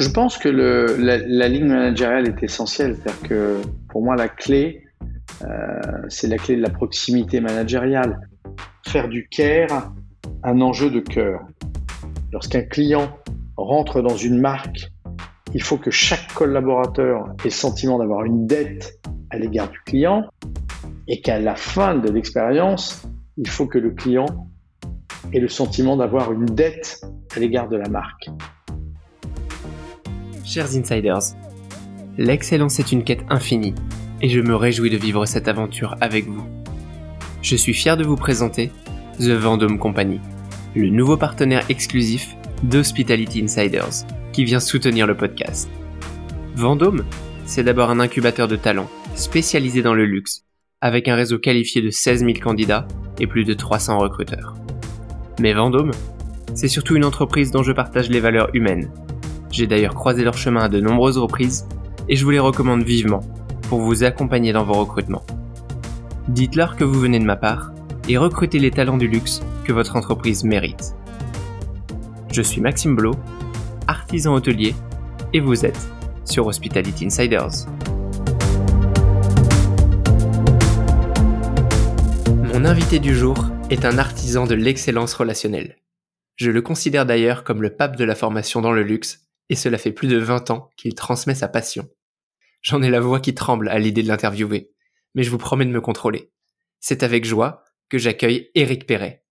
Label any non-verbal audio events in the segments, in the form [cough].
Je pense que la, ligne managériale est essentielle. C'est-à-dire que pour moi, la clé, euh, c'est la clé de la proximité managériale. Faire du care un enjeu de cœur. Lorsqu'un client rentre dans une marque, il faut que chaque collaborateur ait le sentiment d'avoir une dette à l'égard du client et qu'à la fin de l'expérience, il faut que le client ait le sentiment d'avoir une dette à l'égard de la marque. Chers insiders, l'excellence est une quête infinie et je me réjouis de vivre cette aventure avec vous. Je suis fier de vous présenter The Vendôme Company, le nouveau partenaire exclusif d'Hospitality Insiders qui vient soutenir le podcast. Vendôme, c'est d'abord un incubateur de talents spécialisé dans le luxe, avec un réseau qualifié de 16 000 candidats et plus de 300 recruteurs. Mais Vendôme, c'est surtout une entreprise dont je partage les valeurs humaines. J'ai d'ailleurs croisé leur chemin à de nombreuses reprises et je vous les recommande vivement pour vous accompagner dans vos recrutements. Dites-leur que vous venez de ma part et recrutez les talents du luxe que votre entreprise mérite. Je suis Maxime Blo, artisan hôtelier, et vous êtes sur Hospitality Insiders. Mon invité du jour est un artisan de l'excellence relationnelle. Je le considère d'ailleurs comme le pape de la formation dans le luxe, et cela fait plus de 20 ans qu'il transmet sa passion. J'en ai la voix qui tremble à l'idée de l'interviewer, mais je vous promets de me contrôler. C'est avec joie que j'accueille Éric Perret.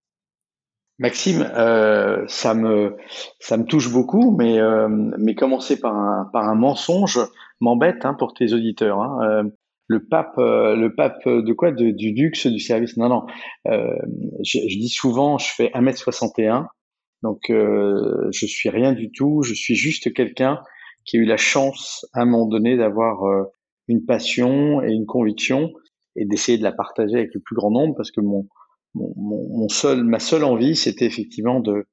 Maxime, euh, ça me ça me touche beaucoup, mais euh, mais commencer par un par un mensonge m'embête hein, pour tes auditeurs. Hein. Euh, le pape le pape de quoi? Du luxe du service? Non non. Je, je, dis souvent, je fais 1m61, donc je suis rien du tout. Je suis juste quelqu'un qui a eu la chance à un moment donné d'avoir une passion et une conviction et d'essayer de la partager avec le plus grand nombre parce que mon, mon, mon seul, ma seule envie, c'était effectivement de,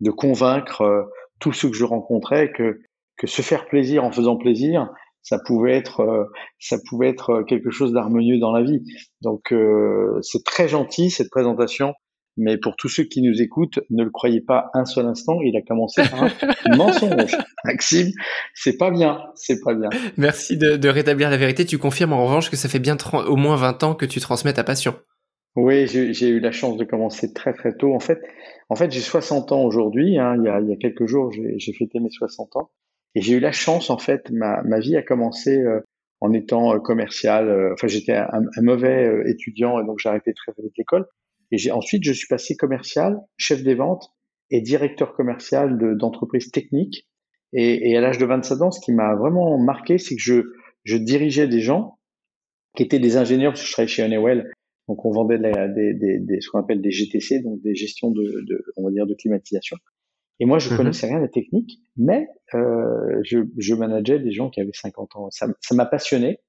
de convaincre euh, tous ceux que je rencontrais que, que se faire plaisir en faisant plaisir, ça pouvait être, euh, ça pouvait être quelque chose d'harmonieux dans la vie. Donc euh, c'est très gentil cette présentation mais pour tous ceux qui nous écoutent, ne le croyez pas un seul instant. Il a commencé par un [laughs] mensonge. Maxime, c'est pas bien, c'est pas bien. Merci de, rétablir la vérité. Tu confirmes en revanche que ça fait bien au moins 20 ans que tu transmets ta passion. Oui, j'ai eu la chance de commencer très très tôt. En fait, en fait, j'ai 60 ans aujourd'hui. Hein. il, y a, il y a quelques jours, j'ai fêté mes 60 ans, et j'ai eu la chance. En fait, ma, ma vie a commencé euh, en étant euh, commercial. Euh, enfin, j'étais un, un, mauvais étudiant, et donc j'ai arrêté très vite l'école. Et j'ai, ensuite, je suis passé commercial, chef des ventes et directeur commercial de, d'entreprises techniques. Et, et, à l'âge de 27 ans, ce qui m'a vraiment marqué, c'est que je, je dirigeais des gens qui étaient des ingénieurs, parce que je travaillais chez Honeywell. Donc, on vendait des, des, des, ce qu'on appelle des GTC, donc des gestions de, de, on va dire, de climatisation. Et moi, je mm-hmm. connaissais rien de la technique, mais euh, je, je manageais des gens qui avaient 50 ans. Ça, ça m'a passionné.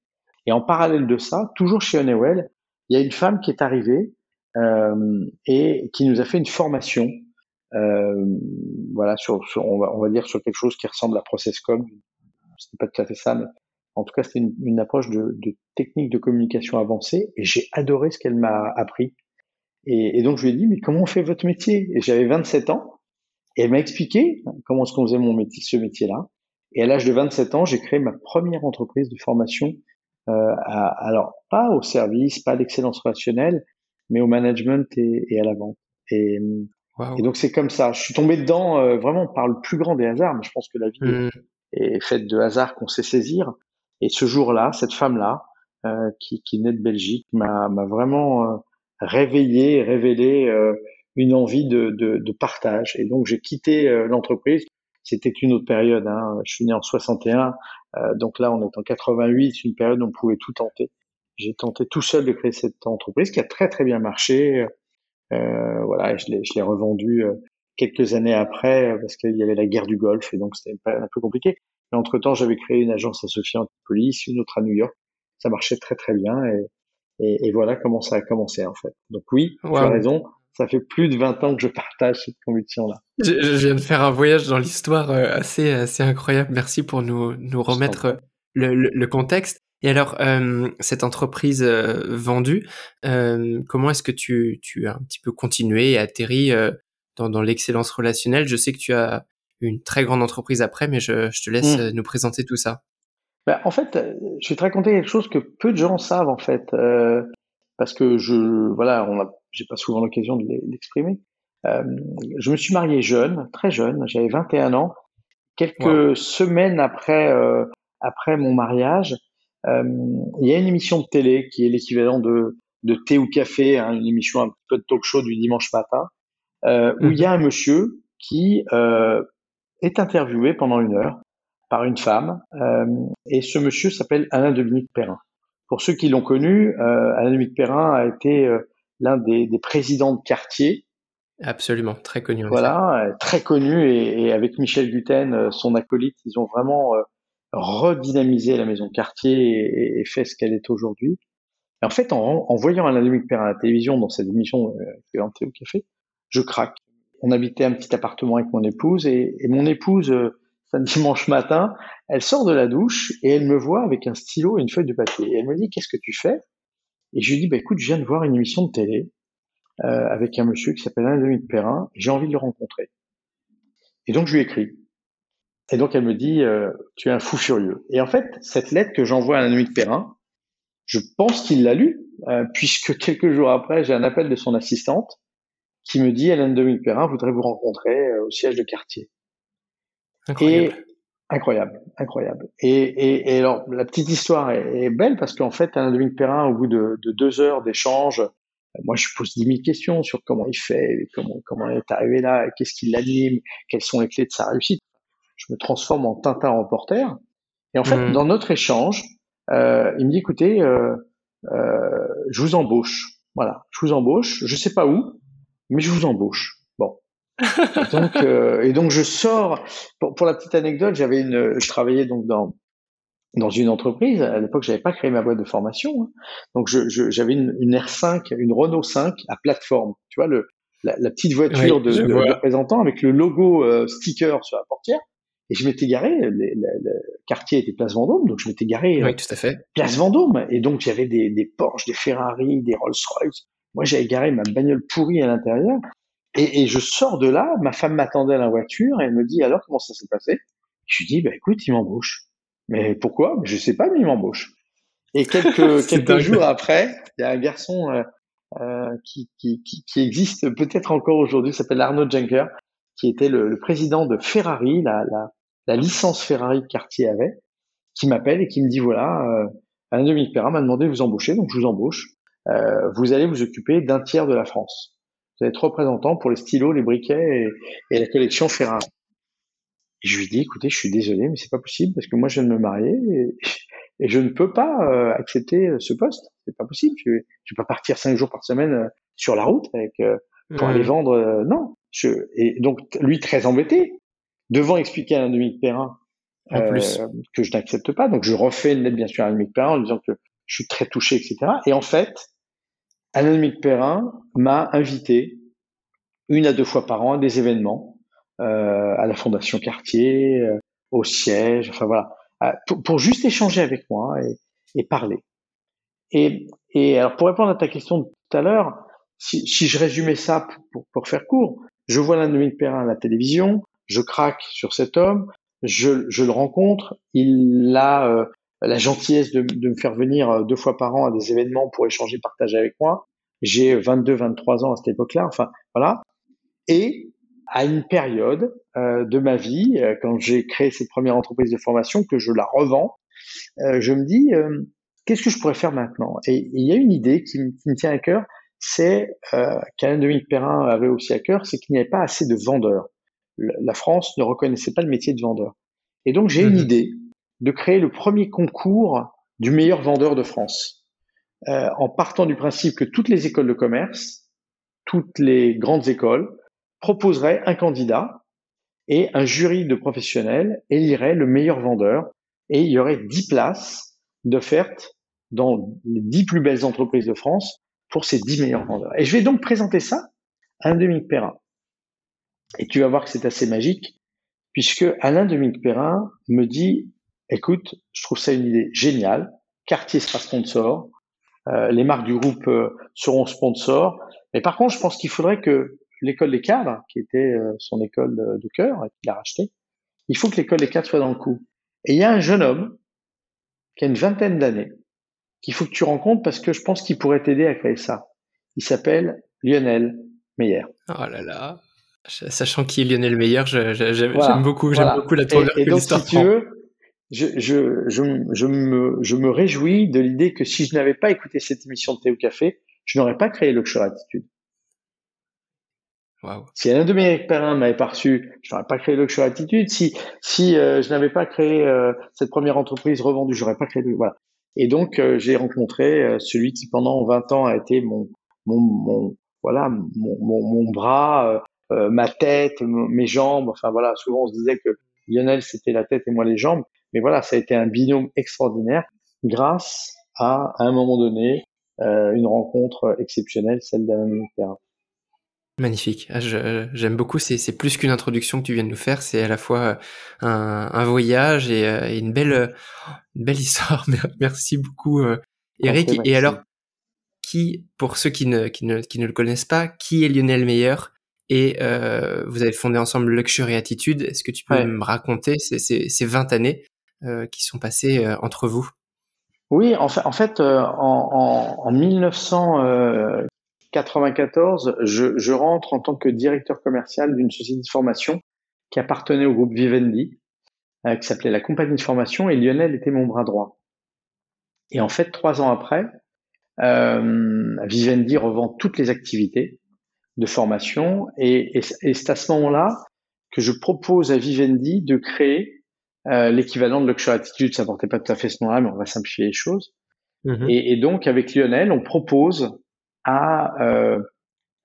Et en parallèle de ça, toujours chez Honeywell, il y a une femme qui est arrivée et qui nous a fait une formation, euh, voilà, sur, on, va, on va dire sur quelque chose qui ressemble à ProcessCom. C'était pas tout à fait ça, mais en tout cas, c'était une, une, approche de, de technique de communication avancée, et j'ai adoré ce qu'elle m'a appris. Et, et, donc je lui ai dit, mais comment on fait votre métier? Et j'avais 27 ans, et elle m'a expliqué comment est-ce qu'on faisait mon métier, ce métier-là. Et à l'âge de 27 ans, j'ai créé ma première entreprise de formation. Euh, à, alors pas au service, pas d'excellence relationnelle, mais au management et, et à la vente. Et, et donc c'est comme ça. Je suis tombé dedans euh, vraiment par le plus grand des hasards, mais je pense que la vie mmh. est, faite de hasards qu'on sait saisir. Et ce jour-là, cette femme-là, euh, qui, qui naît de Belgique, m'a vraiment euh, réveillé, révélé euh, une envie de, de, de, partage. Et donc j'ai quitté l'entreprise. C'était une autre période. Hein. Je suis né en 61, donc là on est en 88, une période où on pouvait tout tenter j'ai tenté tout seul de créer cette entreprise qui a très très bien marché. Euh, voilà, je l'ai, je l'ai revendu euh, quelques années après parce qu'il y avait la guerre du Golfe et donc c'était un peu compliqué. Mais entre temps, j'avais créé une agence à Sophia Police, une autre à New York. Ça marchait très très bien et, et, et voilà comment ça a commencé en fait. Donc oui, tu as raison. Ça fait plus de 20 ans que je partage cette conviction-là. Je, je viens de faire un voyage dans l'histoire euh, assez assez incroyable. Merci pour nous nous remettre le, le, le contexte. Et alors, euh, cette entreprise euh, vendue, euh, comment est-ce que tu, tu as un petit peu continué et atterri dans, dans l'excellence relationnelle? Je sais que tu as une très grande entreprise après, mais je, te laisse mmh. nous présenter tout ça. Ben, en fait, je vais te raconter quelque chose que peu de gens savent en fait, parce que je, voilà, on a, j'ai pas souvent l'occasion de l'exprimer. je me suis marié jeune, très jeune, j'avais 21 ans. Quelques semaines après, après mon mariage, il y a une émission de télé qui est l'équivalent de, de thé ou café, hein, une émission un peu de talk show du dimanche matin, euh, où il y a un monsieur qui euh, est interviewé pendant une heure par une femme, euh, et ce monsieur s'appelle Alain Dominique Perrin. Pour ceux qui l'ont connu, euh, Alain Dominique Perrin a été euh, l'un des, des, présidents de quartier. Absolument, très connu. Voilà, très connu, et, et, avec Michel Guten, son acolyte, ils ont vraiment redynamisé la maison quartier et, et fait ce qu'elle est aujourd'hui. En fait, en, en voyant Alain Dominique Perrin à la télévision dans cette émission euh, au café, je craque. On habitait un petit appartement avec mon épouse et, et mon épouse, euh, [laughs] un dimanche matin, elle sort de la douche et elle me voit avec un stylo et une feuille de papier. Et elle me dit, qu'est-ce que tu fais? Et je lui dis, bah, écoute, je viens de voir une émission de télé euh, avec un monsieur qui s'appelle Alain Dominique Perrin j'ai envie de le rencontrer. Et donc, je lui écris. Et donc, elle me dit, euh, tu es un fou furieux. Et en fait, cette lettre que j'envoie à Alain Dominique Perrin, je pense qu'il l'a lu, euh, puisque quelques jours après, j'ai un appel de son assistante qui me dit Alain Dominique Perrin voudrait vous rencontrer euh, au siège de quartier. Incroyable. Et, incroyable, incroyable. Et, et, alors, la petite histoire est, belle parce qu'en fait, Alain Dominique Perrin, au bout de, de deux heures d'échange, euh, moi, je pose dix mille questions sur comment il fait, comment, comment il est arrivé là, qu'est-ce qui l'anime, quelles sont les clés de sa réussite. Je me transforme en Tintin reporter. Et en fait, mmh. dans notre échange, euh, il me dit écoutez, euh, euh, je vous embauche. Voilà, je vous embauche. Je sais pas où, mais je vous embauche. Bon. et, [laughs] donc, euh, et donc je sors. Pour, pour la petite anecdote, j'avais une, je travaillais donc dans dans une entreprise. À l'époque, j'avais pas créé ma boîte de formation, hein. donc j'avais je, j'avais une, une, R5, une Renault 5 à plateforme. Tu vois le la, la petite voiture de, de, de, représentant avec le logo euh, sticker sur la portière. Et je m'étais garé, le, le, quartier était Place Vendôme, donc je m'étais garé oui, tout à fait. Place Vendôme. Et donc j'avais des, des Porsche, des Ferrari, des Rolls-Royce. Moi j'avais garé ma bagnole pourrie à l'intérieur. Et, et, je sors de là, ma femme m'attendait à la voiture et elle me dit alors comment ça s'est passé? Je lui dis bah écoute il m'embauche. Mais pourquoi? Je sais pas mais il m'embauche. Et quelques [laughs] quelques jours après, il y a un garçon euh, euh, qui, qui, qui, qui, existe peut-être encore aujourd'hui, s'appelle Arnaud Jenker, qui était le, le, président de Ferrari, la, la, la licence Ferrari que Cartier avait, qui m'appelle et qui me dit voilà, euh, Alain Dominique Perrin m'a demandé de vous embaucher, donc je vous embauche. Euh, vous allez vous occuper d'un tiers de la France. Vous allez être représentant pour les stylos, les briquets et, et la collection Ferrari. Et je lui dis écoutez, je suis désolé, mais c'est pas possible parce que moi je viens de me marier et, et je ne peux pas euh, accepter euh, ce poste. C'est pas possible. Je, vais, je vais pas partir cinq jours par semaine euh, sur la route avec pour aller vendre. non. Je, et donc lui très embêté, devant expliquer à un Dominique Perrin euh, que je n'accepte pas. Donc je refais une lettre bien sûr à Dominique Perrin en disant que je suis très touché, etc. Et en fait, Alain Dominique Perrin m'a invité une à deux fois par an à des événements, euh, à la Fondation Cartier, euh, au siège, enfin voilà, pour, pour, juste échanger avec moi et, et parler. Et, et, alors pour répondre à ta question de tout à l'heure, si, si, je résumais ça pour, pour, pour faire court, je vois Dominique Perrin à la télévision, je craque sur cet homme, je, je le rencontre, il a euh, la gentillesse de, de, me faire venir euh, deux fois par an à des événements pour échanger, partager avec moi. J'ai 22, 23 ans à cette époque-là, enfin voilà. Et à une période euh, de ma vie, euh, quand j'ai créé cette première entreprise de formation, que je la revends, je me dis qu'est-ce que je pourrais faire maintenant? Et il y a une idée qui, me tient à cœur, c'est euh, qu'Alain Dominique Perrin avait aussi à cœur, c'est qu'il n'y avait pas assez de vendeurs la France ne reconnaissait pas le métier de vendeur. Et donc j'ai une mhm. idée de créer le premier concours du meilleur vendeur de France, euh, en partant du principe que toutes les écoles de commerce, toutes les grandes écoles proposeraient un candidat et un jury de professionnels élirait le meilleur vendeur et il y aurait dix places d'offertes dans les dix plus belles entreprises de France pour ces dix meilleurs vendeurs. Et je vais donc présenter ça à un Perrin. Et tu vas voir que c'est assez magique, puisque Alain Dominique Perrin me dit, écoute, je trouve ça une idée géniale, Cartier sera sponsor, euh, les marques du groupe euh, seront sponsors, mais par contre, je pense qu'il faudrait que l'école des cadres, qui était son école de cœur, qu'il a racheté, il faut que l'école des cadres soit dans le coup. Et il y a un jeune homme qui a une vingtaine d'années, qu'il faut que tu rencontres parce que je pense qu'il pourrait t'aider à créer ça. Il s'appelle Lionel Meyer. Oh là là. Sachant qui est Lionel Meyer, j'aime beaucoup, j'aime beaucoup la tournure et, et donc, si tu veux, je, je, je, je, me, je me réjouis de l'idée que si je n'avais pas écouté cette émission de Thé au Café, je n'aurais pas créé Luxury Attitude. Wow. Si un de mes parrains m'avait pas reçu, je n'aurais pas créé Luxury Attitude. Si, si euh, je n'avais pas créé euh, cette première entreprise revendue, j'aurais pas créé. Voilà. Et donc, euh, j'ai rencontré celui qui pendant 20 ans a été mon, mon, mon voilà, mon, mon, mon bras, ma tête, mes jambes. Enfin voilà, souvent on se disait que Lionel c'était la tête et moi les jambes. Mais voilà, ça a été un binôme extraordinaire grâce à, à un moment donné, une rencontre exceptionnelle, celle d'Alain. Magnifique. Ah, j'aime beaucoup. C'est plus qu'une introduction que tu viens de nous faire. C'est à la fois euh, un, un voyage et, euh, et, une belle, une belle histoire. [laughs] Merci beaucoup, euh, Eric. et alors, qui, pour ceux qui ne, qui ne, qui ne le connaissent pas, qui est Lionel Meyer? Et euh, vous avez fondé ensemble Luxury Attitude. Est-ce que tu peux me raconter ces, ces, ces 20 années euh, qui sont passées entre vous? Oui, en fait, en, fait, en, en, en 1900, 94, je, je, rentre en tant que directeur commercial d'une société de formation qui appartenait au groupe Vivendi, euh, qui s'appelait la compagnie de formation, et Lionel était mon bras droit. Et en fait, trois ans après, euh, Vivendi revend toutes les activités de formation, et, et, et c'est à ce moment-là que je propose à Vivendi de créer euh, l'équivalent de Luxury Attitude. Ça portait pas tout à fait ce nom-là, mais on va simplifier les choses. Mm-hmm. Et, et, donc, avec Lionel, on propose à, euh,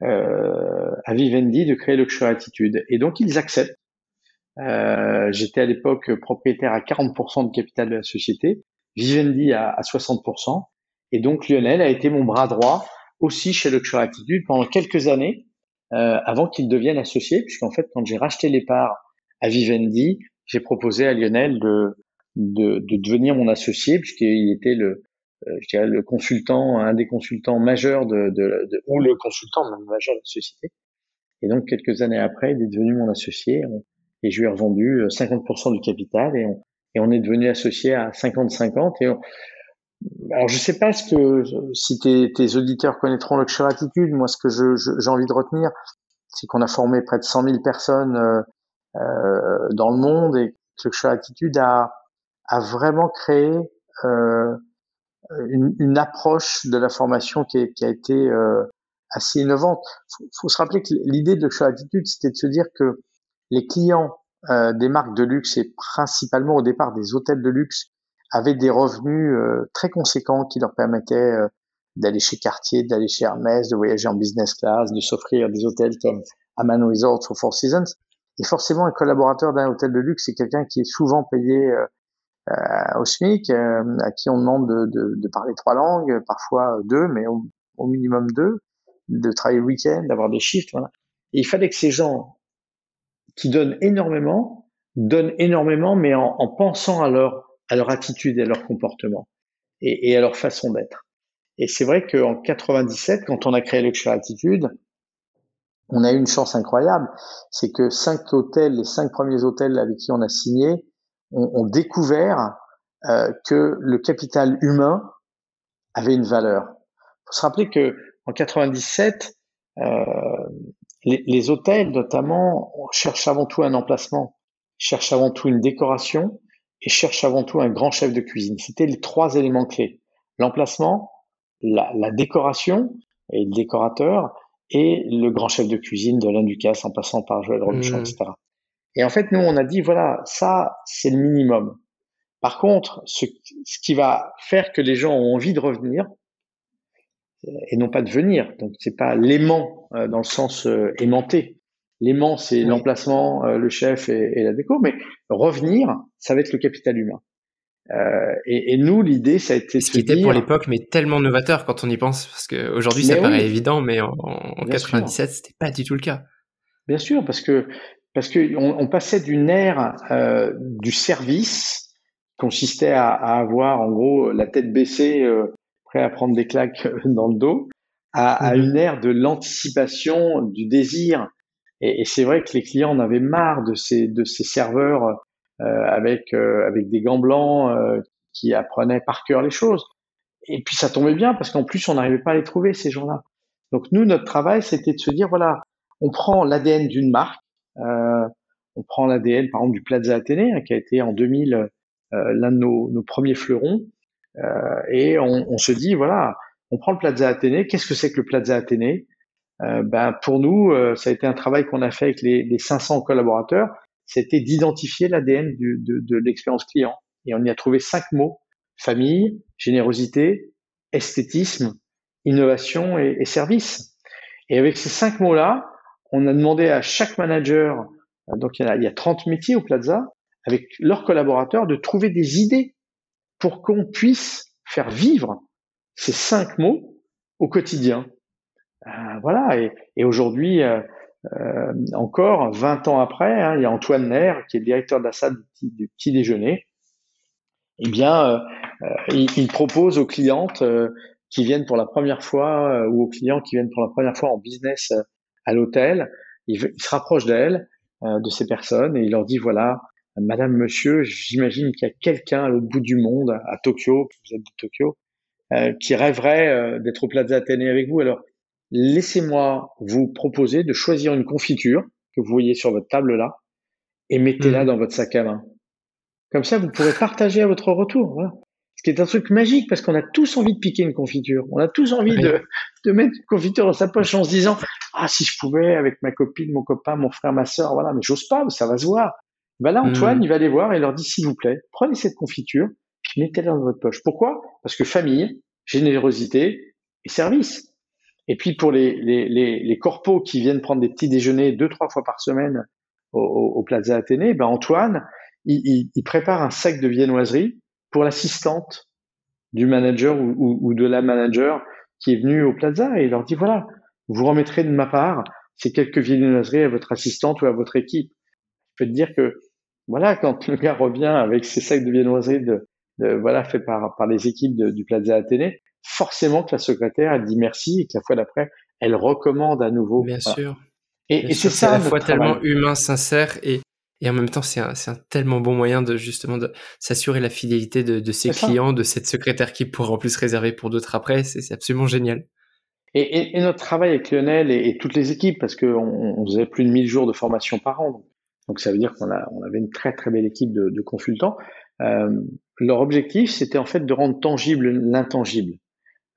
euh, à Vivendi de créer Luxury Attitude. Et donc, ils acceptent. Euh, J'étais à l'époque propriétaire à 40% de capital de la société, Vivendi à, à 60%. Et donc, Lionel a été mon bras droit aussi chez Luxury Attitude pendant quelques années euh, avant qu'il devienne associé, puisqu'en fait, quand j'ai racheté les parts à Vivendi, j'ai proposé à Lionel de, de, de devenir mon associé, puisqu'il était le, euh, je dirais le consultant, un des consultants majeurs de, de, de ou le consultant majeur de la société. Et donc quelques années après, il est devenu mon associé et je lui ai revendu 50% euh, du capital et on, et on est devenu associé à 50-50 et alors je sais pas ce que si tes, auditeurs connaîtront Luxury Attitude, moi ce que j'ai envie de retenir, c'est qu'on a formé près de 100 000 personnes euh, euh, dans le monde et que Luxury Attitude a, a vraiment créé euh, une, une, approche de la formation qui, qui a été euh, assez innovante. Faut, faut, se rappeler que l'idée de Luxury Attitude, c'était de se dire que les clients euh, des marques de luxe et principalement au départ des hôtels de luxe avaient des revenus euh, très conséquents qui leur permettaient euh, d'aller chez Cartier, d'aller chez Hermès, de voyager en business class, de s'offrir des hôtels comme Aman Resorts ou Four Seasons. Et forcément, un collaborateur d'un hôtel de luxe, c'est quelqu'un qui est souvent payé euh, au SMIC, euh, à qui on demande de, de, de, parler trois langues, parfois deux, mais au, au minimum deux, de travailler le week-end, d'avoir des shifts. Voilà. Et il fallait que ces gens qui donnent énormément donnent énormément, mais en, en pensant à leur à leur attitude et à leur comportement et, et à leur façon d'être. Et c'est vrai qu'en 97, quand on a créé Luxury Attitude, on a eu une chance incroyable, c'est que cinq hôtels, les cinq premiers hôtels avec qui on a signé, ont, ont découvert euh, que le capital humain avait une valeur. Il faut se rappeler que en 97, euh, les, les, hôtels notamment cherchent avant tout un emplacement, cherchent avant tout une décoration et cherchent avant tout un grand chef de cuisine. C'était les trois éléments clés l'emplacement, la, la, décoration et le décorateur et le grand chef de cuisine de l'un Ducasse en passant par Joël Robuchon, mmh. etc. Et en fait, nous, on a dit, voilà, ça, c'est le minimum. Par contre, ce, ce, qui va faire que les gens ont envie de revenir, euh, et non pas de venir, donc c'est pas l'aimant euh, dans le sens euh, aimanté. L'aimant, c'est oui. l'emplacement, euh, le chef et, et, la déco, mais revenir, ça va être le capital humain. Euh, et, et, nous, l'idée, ça a été ce qui était dire... pour l'époque, mais tellement novateur quand on y pense, parce qu'aujourd'hui, ça paraît évident, mais en, en 97, c'était pas du tout le cas. Bien sûr, parce que parce qu'on on passait d'une ère euh, du service qui consistait à, à, avoir en gros la tête baissée, euh, prêt à prendre des claques dans le dos, à, mhm. une ère de l'anticipation, du désir. Et, c'est vrai que les clients en avaient marre de ces, de ces serveurs euh, avec, euh, avec des gants blancs euh, qui apprenaient par cœur les choses. Et puis ça tombait bien parce qu'en plus on n'arrivait pas à les trouver ces gens-là. Donc nous notre travail c'était de se dire voilà on prend l'ADN d'une marque, on prend l'ADN par exemple du Plaza Athénée hein, qui a été en 2000 l'un de nos, nos, premiers fleurons et on, on, se dit voilà on prend le Plaza Athénée. Qu'est-ce que c'est que le Plaza Athénée? euh, ben, Pour nous, euh, ça a été un travail qu'on a fait avec les, les 500 collaborateurs. C'était d'identifier l'ADN de, de l'expérience client. Et on y a trouvé cinq mots. Famille, générosité, esthétisme, innovation et, et service. Et avec ces cinq mots-là, on a demandé à chaque manager, euh, donc il y, a, il y a 30 métiers au Plaza, avec leurs collaborateurs, de trouver des idées pour qu'on puisse faire vivre ces cinq mots au quotidien. Euh, voilà, et, et aujourd'hui, euh, euh encore 20 ans après, hein, il y a Antoine Nair, qui est le directeur de la salle du petit, déjeuner. Eh bien, euh, il, il, propose aux clientes qui viennent pour la première fois ou aux clients qui viennent pour la première fois en business à l'hôtel, il, il, se rapproche d'elles, de ces personnes, et il leur dit voilà, Madame, Monsieur, j'imagine qu'il y a quelqu'un à l'autre bout du monde, à Tokyo, vous êtes de Tokyo, euh, qui rêverait euh, d'être au Plaza Athénée avec vous. Alors, laissez-moi vous proposer de choisir une confiture que vous voyez sur votre table là et mettez-la mmh. dans votre sac à main. Comme ça, vous pourrez partager à votre retour. Voilà. Ce qui est un truc magique parce qu'on a tous envie de piquer une confiture. On a tous envie de, de mettre une confiture dans sa poche en se disant ah si je pouvais avec ma copine, mon copain, mon frère, ma sœur, voilà. Mais j'ose pas, ça va se voir. Ben là, Antoine, mmh. il va les voir et leur dit s'il vous plaît, prenez cette confiture, puis mettez-la dans votre poche. Pourquoi? Parce que famille, générosité et service. Et puis pour les, les, les, les corpos qui viennent prendre des petits déjeuners deux, trois fois par semaine au, au, Plaza Athénée, ben Antoine, il, il, prépare un sac de viennoiserie pour l'assistante du manager ou, ou, de la manager qui est venue au Plaza et il leur dit voilà, vous remettrez de ma part ces quelques viennoiseries à votre assistante ou à votre équipe. Je peux te dire que voilà, quand le gars revient avec ses sacs de viennoiserie de, voilà fait par par les équipes du Plaza Athénée, forcément que la secrétaire elle dit merci et que la fois d'après elle recommande à nouveau. Bien sûr. Et, et c'est ça. à la fois tellement humain, sincère et et en même temps, c'est un, un, tellement bon moyen de justement de s'assurer la fidélité de, de ses clients, de cette secrétaire qui pourra en plus réserver pour d'autres après. C'est absolument génial. Et, notre travail avec Lionel et, toutes les équipes, parce qu'on on faisait plus de 1000 jours de formation par an, donc ça veut dire qu'on on avait une très très belle équipe de, de consultants. Euh, leur objectif, c'était en fait de rendre tangible l'intangible.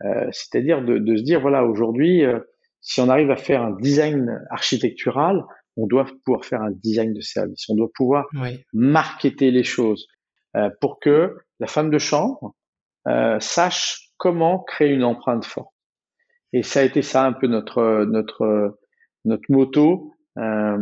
Euh, c'est-à-dire de, de, se dire, voilà, aujourd'hui, euh, si on arrive à faire un design architectural, on doit pouvoir faire un design de service. On doit pouvoir oui. marketer les choses euh, pour que la femme de chambre euh, sache comment créer une empreinte forte. Et ça a été ça un peu notre notre notre moto. Euh,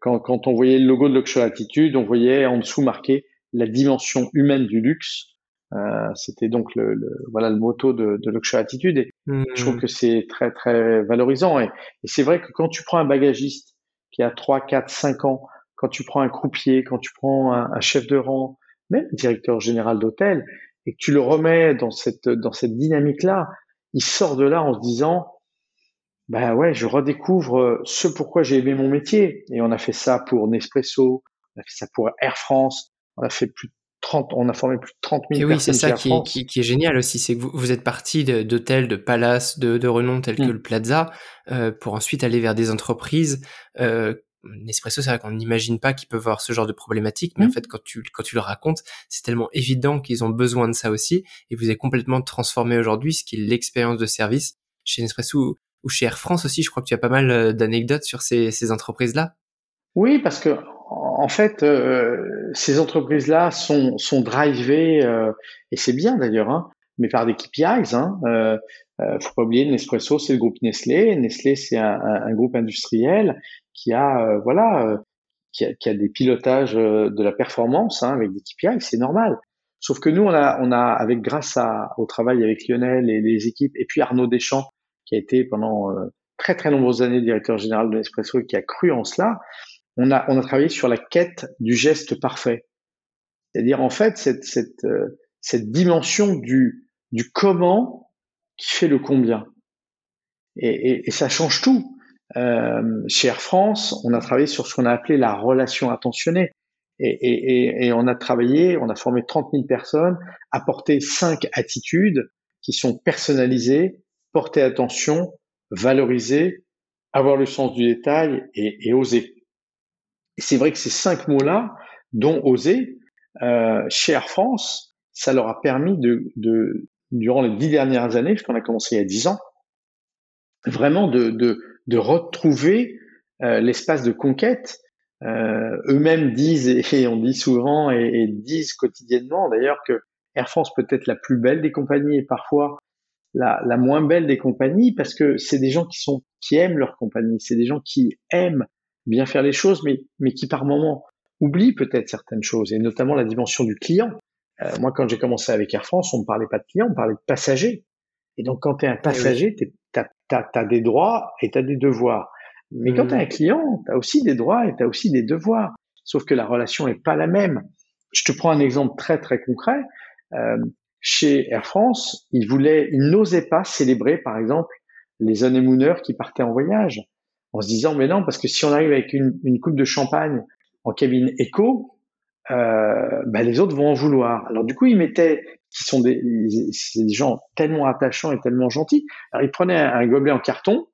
quand, quand on voyait le logo de Luxury Attitude, on voyait en dessous marqué la dimension humaine du luxe. Euh, C'était donc le, le, voilà le motto de, de Luxury Attitude et je trouve que c'est très très valorisant et, et c'est vrai que quand tu prends un bagagiste qui a 3, 4, 5 ans, quand tu prends un croupier, quand tu prends un, un chef de rang, même directeur général d'hôtel et que tu le remets dans cette dans cette dynamique là, il sort de là en se disant ben ouais, je redécouvre ce pourquoi j'ai aimé mon métier. Et on a fait ça pour Nespresso, on a fait ça pour Air France, on a fait plus de 30, on a formé plus de 30 000 et oui, c'est ça qui, qui, qui, est génial aussi, c'est que vous, vous êtes parti d'hôtels, de, de palaces, de, de renom tels mm. que le Plaza, euh, pour ensuite aller vers des entreprises. Euh, Nespresso, c'est vrai qu'on n'imagine pas qu'ils peuvent avoir ce genre de problématique, mais en mm. fait, quand tu, quand tu le racontes, c'est tellement évident qu'ils ont besoin de ça aussi, et vous avez complètement transformé aujourd'hui ce qui est l'expérience de service chez Nespresso ou chez Air France aussi. Je crois que tu as pas mal euh, d'anecdotes sur ces, ces entreprises-là. Oui, parce que en fait, euh, ces entreprises-là sont, sont drivées, euh, et c'est bien d'ailleurs, hein, mais par des KPIs. Hein, euh, euh, faut pas oublier, Nespresso, c'est le groupe Nestlé. Nestlé, c'est un, un, groupe industriel qui a, euh, voilà, qui a, qui, a, des pilotages de la performance hein, avec des KPIs, c'est normal. Sauf que nous, on a, on a avec grâce à, au travail avec Lionel et les équipes, et puis Arnaud Deschamps, qui a été pendant très très nombreuses années directeur général de Nespresso et qui a cru en cela, on a, on a travaillé sur la quête du geste parfait. C'est-à-dire, en fait, cette, cette, euh, cette dimension du, du comment qui fait le combien. et, et, ça change tout. Euh, chez Air France, on a travaillé sur ce qu'on a appelé la relation attentionnée. Et, et, on a travaillé, on a formé 30 000 personnes, apporté cinq attitudes qui sont personnalisées, porter attention, valoriser, avoir le sens du détail et, oser. Et c'est vrai que ces cinq mots-là, dont oser, euh, chez Air France, ça leur a permis de, de durant les dix dernières années, puisqu'on a commencé il y a dix ans, vraiment de, de, de retrouver euh, l'espace de conquête. Euh, eux-mêmes disent, et on dit souvent, et, disent quotidiennement d'ailleurs, que Air France peut être la plus belle des compagnies et parfois la, la moins belle des compagnies parce que c'est des gens qui sont qui aiment leur compagnie, c'est des gens qui aiment bien faire les choses, mais, mais qui par moment oublient peut-être certaines choses, et notamment la dimension du client. Euh, moi, quand j'ai commencé avec Air France, on ne parlait pas de client, on parlait de passager. Et donc, quand tu es un eh passager, tu as, des droits et tu as des devoirs. Mais quand tu es mmh. un client, tu as aussi des droits et tu as aussi des devoirs. Sauf que la relation n'est pas la même. Je te prends un exemple très très concret. Euh, chez Air France, ils voulaient, ils n'osaient pas célébrer, par exemple, les honeymooners qui partaient en voyage, en se disant mais non, parce que si on arrive avec une, une coupe de champagne en cabine éco, euh, bah, les autres vont en vouloir. Alors du coup, ils mettaient, qui sont des, des gens tellement attachants et tellement gentils. Alors ils prenaient un, gobelet en carton,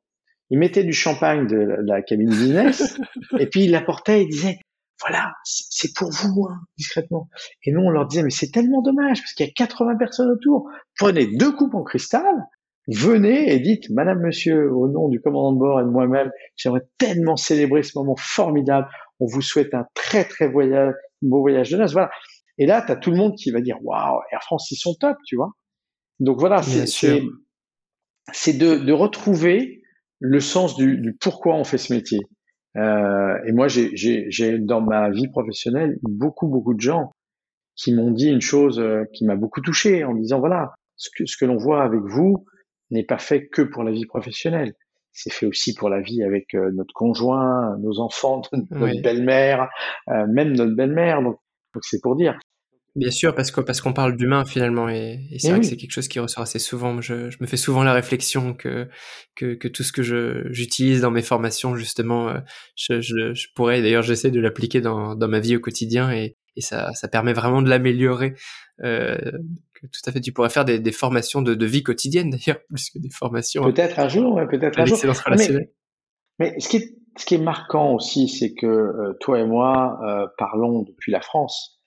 ils mettaient du champagne de la, cabine business, [laughs] et puis ils l'apportaient et disaient voilà, c'est pour vous, hein, discrètement. Et nous, on leur disait, mais c'est tellement dommage, parce qu'il y a 80 personnes autour. Prenez deux coupes en cristal, venez et dites, Madame, Monsieur, au nom du commandant de bord et de moi-même, j'aimerais tellement célébrer ce moment formidable. On vous souhaite un très, très voyage, beau voyage de noces. Voilà. Et là, tu as tout le monde qui va dire, waouh, Air France, ils sont top, tu vois. Donc voilà, c'est de, de retrouver le sens du, du pourquoi on fait ce métier. Euh, et moi, j'ai dans ma vie professionnelle beaucoup, beaucoup de gens qui m'ont dit une chose euh, qui m'a beaucoup touché en disant, voilà, ce que, ce que l'on voit avec vous n'est pas fait que pour la vie professionnelle. C'est fait aussi pour la vie avec euh, notre conjoint, nos enfants, [laughs] notre belle-mère, euh, même notre belle-mère. Donc, c'est pour dire. Bien sûr, parce que parce qu'on parle d'humain finalement, et, et c'est vrai que c'est quelque chose qui ressort assez souvent. Je, je, me fais souvent la réflexion que que, que tout ce que je j'utilise dans mes formations justement, euh, je, je, je pourrais d'ailleurs j'essaie de l'appliquer dans dans ma vie au quotidien et et ça ça permet vraiment de l'améliorer. Euh, tout à fait, tu pourrais faire des, des formations de, de vie quotidienne d'ailleurs [laughs] plus que des formations. Peut-être un jour, peut-être un jour. Mais, mais ce qui est ce qui est marquant aussi, c'est que euh, toi et moi euh, parlons depuis la France.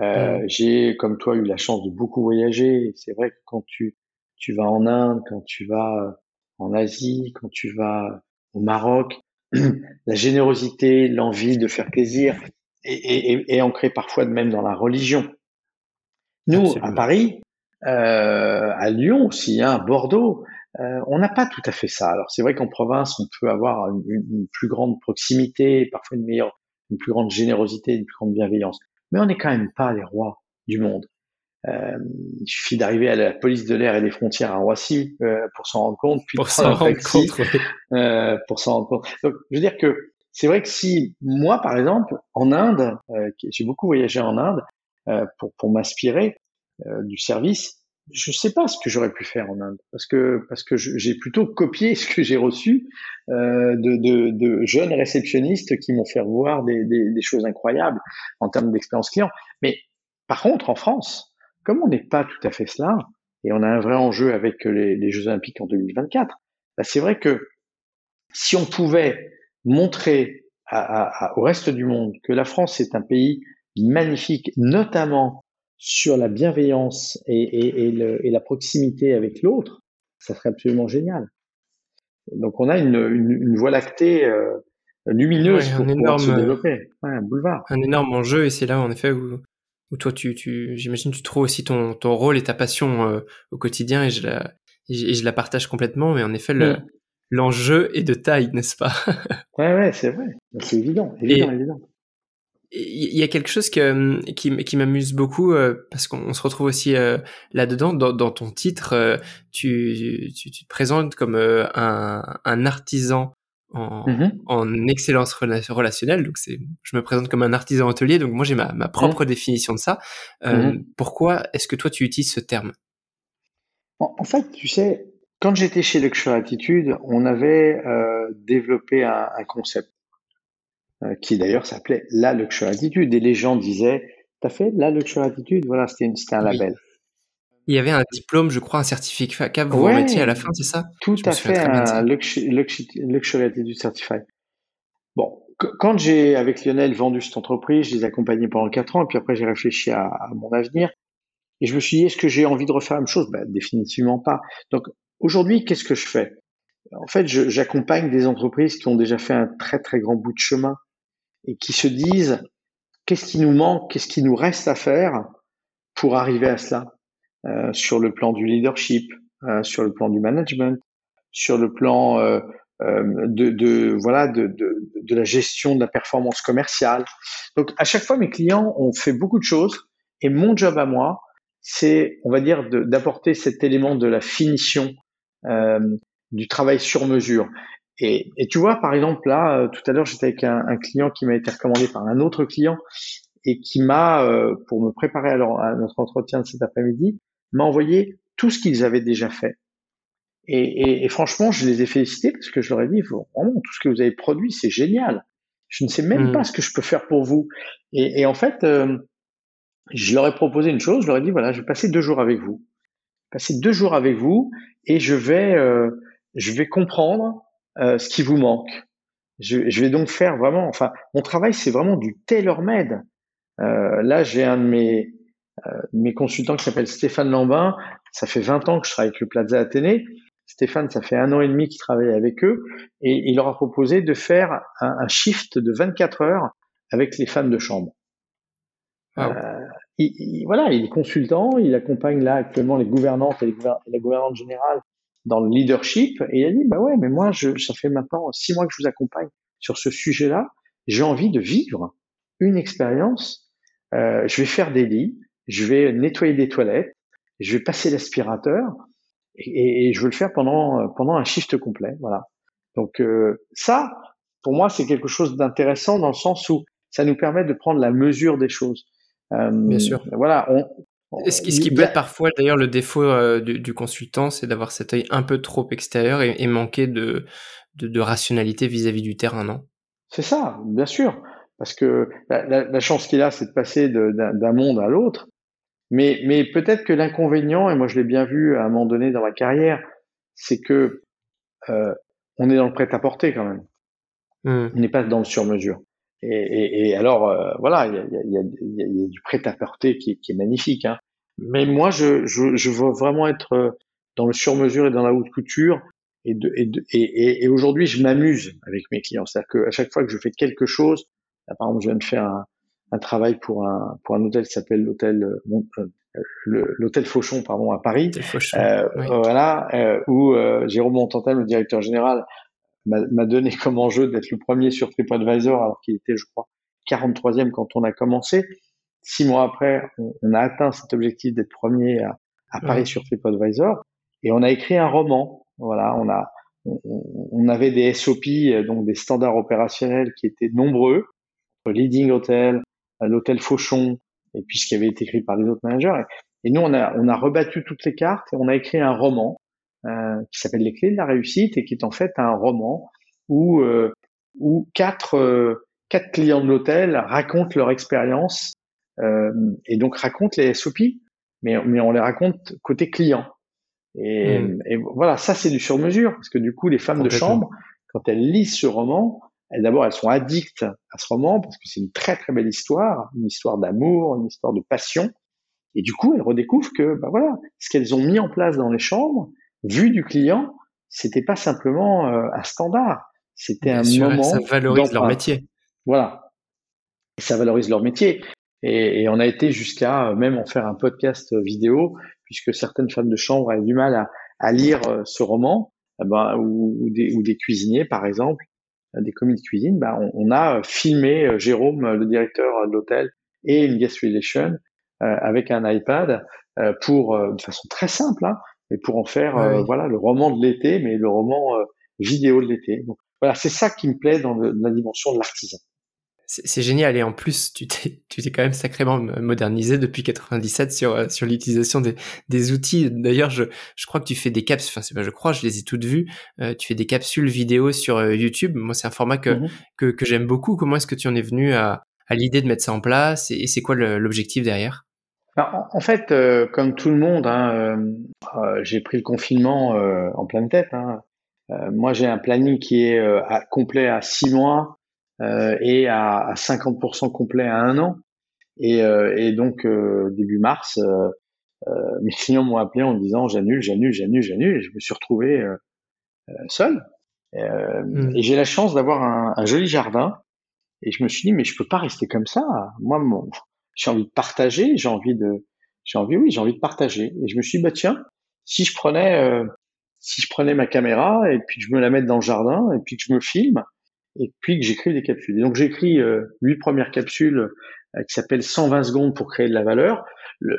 Euh, j'ai, comme toi, eu la chance de beaucoup voyager. C'est vrai que quand tu, tu vas en Inde, quand tu vas en Asie, quand tu vas au Maroc, [clears throat] la générosité, l'envie de faire plaisir est, est, ancrée parfois de même dans la religion. Nous, à Paris, euh, à Lyon aussi, hein, à Bordeaux, euh, on n'a pas tout à fait ça. Alors c'est vrai qu'en province, on peut avoir une, une, plus grande proximité, parfois une meilleure, une plus grande générosité, une plus grande bienveillance mais on n'est quand même pas les rois du monde. Euh, il suffit d'arriver à la police de l'air et des frontières à Roissy euh, pour s'en rendre compte, puis pour s'en rendre compte. Euh, pour s'en rendre compte. Donc, je veux dire que c'est vrai que si moi, par exemple, en Inde, euh, j'ai beaucoup voyagé en Inde pour, pour m'inspirer du service, je sais pas ce que j'aurais pu faire en Inde parce que parce que j'ai plutôt copié [laughs] ce que j'ai reçu euh, de, de, de, jeunes réceptionnistes qui m'ont fait voir des, des, des, choses incroyables en termes d'expérience client. Mais par contre, en France, comme on n'est pas tout à fait cela et on a un vrai enjeu avec les, les Jeux Olympiques en 2024, bah c'est vrai que si on pouvait montrer à, à, au reste du monde que la France est un pays magnifique, notamment sur la bienveillance et, et, et, le, et la proximité avec l'autre, ça serait absolument génial. Donc on a une, une, une voie lactée euh, lumineuse pour énorme, se développer, ouais, un boulevard. Un énorme enjeu et c'est là en effet où, où toi tu, tu j'imagine tu trouves aussi ton, ton rôle et ta passion euh, au quotidien et je la et je la partage complètement mais en effet le, mm. l'enjeu est de taille n'est-ce pas? Ouais ouais c'est vrai c'est évident évident évident il y a quelque chose que, qui, qui m'amuse beaucoup euh, parce qu'on se retrouve aussi euh, là-dedans dans, dans, ton titre. Euh, tu, tu, tu, te présentes comme un, un, artisan en, en excellence relationnelle. Donc c'est, je me présente comme un artisan hôtelier. Donc moi j'ai ma, ma propre mm-hmm. définition de ça. Mm-hmm. Pourquoi est-ce que toi tu utilises ce terme? En, en, fait, tu sais, quand j'étais chez Luxury Attitude, on avait développé un, un concept qui d'ailleurs s'appelait la Luxury Attitude. Et les gens disaient, t'as fait la Luxury Attitude? Voilà, c'était un label. Il y avait un diplôme, je crois, un certificat que vous remettiez à la fin, c'est ça? Tout à fait, un Luxury, Attitude Certified. Bon, quand j'ai, avec Lionel, vendu cette entreprise, je les ai accompagnés pendant quatre ans, et puis après j'ai réfléchi à, à, mon avenir, et je me suis dit, est-ce que j'ai envie de refaire la même chose? Ben, Définitivement pas. Donc aujourd'hui, qu'est-ce que je fais? En fait, j'accompagne des entreprises qui ont déjà fait un très très grand bout de chemin et qui se disent, qu'est-ce qui nous manque, qu'est-ce qui nous reste à faire pour arriver à cela euh, sur le plan du leadership, euh, sur le plan du management, sur le plan euh, de, voilà de, de, la gestion de la performance commerciale. Donc à chaque fois, mes clients ont fait beaucoup de choses et mon job à moi, c'est, on va dire, d'apporter cet élément de la finition du travail sur mesure. Et, et, tu vois, par exemple, là, tout à l'heure, j'étais avec un, un, client qui m'a été recommandé par un autre client et qui m'a, pour me préparer à, à, notre entretien de cet après-midi, m'a envoyé tout ce qu'ils avaient déjà fait. Et, et, et, franchement, je les ai félicités parce que je leur ai dit, vraiment, tout ce que vous avez produit, c'est génial. Je ne sais même mmh. pas ce que je peux faire pour vous. Et, et en fait, euh, je leur ai proposé une chose. Je leur ai dit, voilà, je vais passer deux jours avec vous. Passer deux jours avec vous et je vais, euh, je vais comprendre euh, ce qui vous manque. Je, je, vais donc faire vraiment, enfin, mon travail, c'est vraiment du tailor-made. là, j'ai un de mes, euh, mes consultants qui s'appelle Stéphane Lambin, ça fait 20 ans que je travaille avec le Plaza Athénée. Stéphane, ça fait un an et demi qu'il travaille avec eux et il leur a proposé de faire un, shift de 24 heures avec les femmes de chambre. Euh, il, voilà, il est consultant, il accompagne là actuellement les gouvernantes et les, la gouvernante générale dans le leadership et il a dit bah ouais mais moi je, ça fait maintenant six mois que je vous accompagne sur ce sujet-là, j'ai envie de vivre une expérience. Euh, je vais faire des lits, je vais nettoyer des toilettes, je vais passer l'aspirateur et, et, je veux le faire pendant pendant un shift complet, voilà. Donc euh, ça, pour moi, c'est quelque chose d'intéressant dans le sens où ça nous permet de prendre la mesure des choses. Euh, Bien sûr. Voilà. On, ce qui, ce qui peut être parfois d'ailleurs le défaut euh, du, du, consultant, c'est d'avoir cet œil un peu trop extérieur et, et manquer de, de, de rationalité vis-à-vis du terrain, non? C'est ça, bien sûr. Parce que la, la, la chance qu'il a, c'est de passer d'un monde à l'autre. Mais, mais peut-être que l'inconvénient, et moi je l'ai bien vu à un moment donné dans ma carrière, c'est que euh, on est dans le prêt-à-porter quand même. Mmh. On n'est pas dans le sur-mesure. Et, et, et, alors, euh, voilà, il y a, y, a, y a, du prêt-à-porter qui, qui, est magnifique. Hein. Mais moi, je, je, je, veux vraiment être dans le sur-mesure et dans la haute couture. Et, de, et, de, et, et aujourd'hui, je m'amuse avec mes clients. C'est-à-dire qu'à chaque fois que je fais quelque chose, là, par exemple, je viens de faire un, un travail pour un pour un hôtel qui s'appelle l'hôtel euh, l'hôtel Fauchon pardon à Paris euh, voilà euh, où euh, Jérôme Montantel le directeur général m'a donné comme enjeu d'être le premier sur TripAdvisor alors qu'il était je crois 43e quand on a commencé. Six mois après on, on a atteint cet objectif d'être premier à, à Paris sur TripAdvisor. Et on a écrit un roman. Voilà on a on, on avait des SOP donc des standards opérationnels qui étaient nombreux. Leading hotel l'hôtel Fauchon, et puis ce qui avait été écrit par les autres managers. Et, nous, on a, on a rebattu toutes les cartes et on a écrit un roman. euh, qui s'appelle Les clés de la réussite et qui est en fait un roman où, euh, où quatre, euh, quatre clients de l'hôtel racontent leur expérience euh, et donc racontent les SOP, mais, mais on les raconte côté client. Et, mmh. et voilà, ça c'est du sur-mesure parce que du coup, les femmes de chambre, quand elles lisent ce roman, D'abord, elles sont addictes à ce roman parce que c'est une très très belle histoire, une histoire d'amour, une histoire de passion. Et du coup, elles redécouvrent que, bah voilà, ce qu'elles ont mis en place dans les chambres, vu du client, c'était pas simplement euh, un standard, c'était un moment. Ça valorise leur métier. Voilà, ça valorise leur métier. Et, et on a été jusqu'à euh, même en faire un podcast vidéo, puisque certaines femmes de chambre avaient du mal à, à lire euh, ce roman, eh ben, ou, ou, des, ou des cuisiniers par exemple, des commis de cuisine, bah, on, on, a filmé euh, Jérôme, le directeur de l'hôtel, et une guest relation euh, avec un iPad euh, pour, de façon très simple, hein, mais pour en faire voilà le roman de l'été, mais le roman vidéo de l'été. Donc voilà, c'est ça qui me plaît dans le, la dimension de l'artisan. C'est génial et en plus tu t'es [laughs] tu t'es quand même sacrément modernisé depuis 97 sur euh, sur l'utilisation des, des outils. D'ailleurs, je je crois que tu fais des capsules. Enfin, c'est pas je crois, je les ai toutes vues. Euh, tu fais des capsules vidéo sur euh, YouTube. Moi, c'est un format que mmh que, que j'aime beaucoup. Comment est-ce que tu en es venu à à l'idée de mettre ça en place? Et, c'est quoi l'objectif derrière? En fait, comme tout le monde, hein, j'ai pris le confinement en pleine tête. Hein. moi, j'ai un planning qui est à, complet à six mois euh, et à, à 50% complet à un an. Et, euh, et donc euh, début mars, [laughs] mes clients m'ont appelé en disant j'annule, j'annule, j'annule, j'annule. Et je me suis retrouvé seul. Mmh. Et j'ai la chance d'avoir un, un, joli jardin. Et je me suis dit mais je peux pas rester comme ça. Moi, mon, j'ai envie de partager. J'ai envie de, j'ai envie, oui, j'ai envie de partager. Et je me suis dit bah tiens, si je prenais, euh, si je prenais ma caméra et puis que je me la mette dans le jardin et puis que je me filme, et puis que j'écris des capsules. Et donc j'écris euh, huit premières capsules euh, qui s'appellent 120 secondes pour créer de la valeur. Le,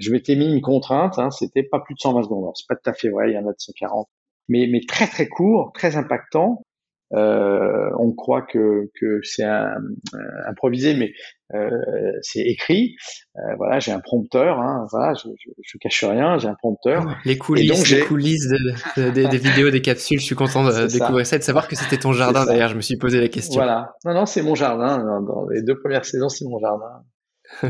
je m'étais mis une contrainte, hein, c'était pas plus de 120 secondes. Alors c'est pas tout à fait vrai, il y en a de 140, mais mais très très court, très impactant. Euh, on croit que, que c'est un, improvisé, mais euh, c'est écrit. Euh, voilà, j'ai un prompteur. Hein, voilà, je, je, je, cache rien. J'ai un prompteur. [laughs] Les coulisses, les coulisses des, vidéos, des capsules. Je suis content de [laughs] découvrir ça. et de savoir que c'était ton jardin. D'ailleurs, je me suis posé la question. Voilà. Non, non, c'est mon jardin. Dans les deux premières saisons, c'est mon jardin.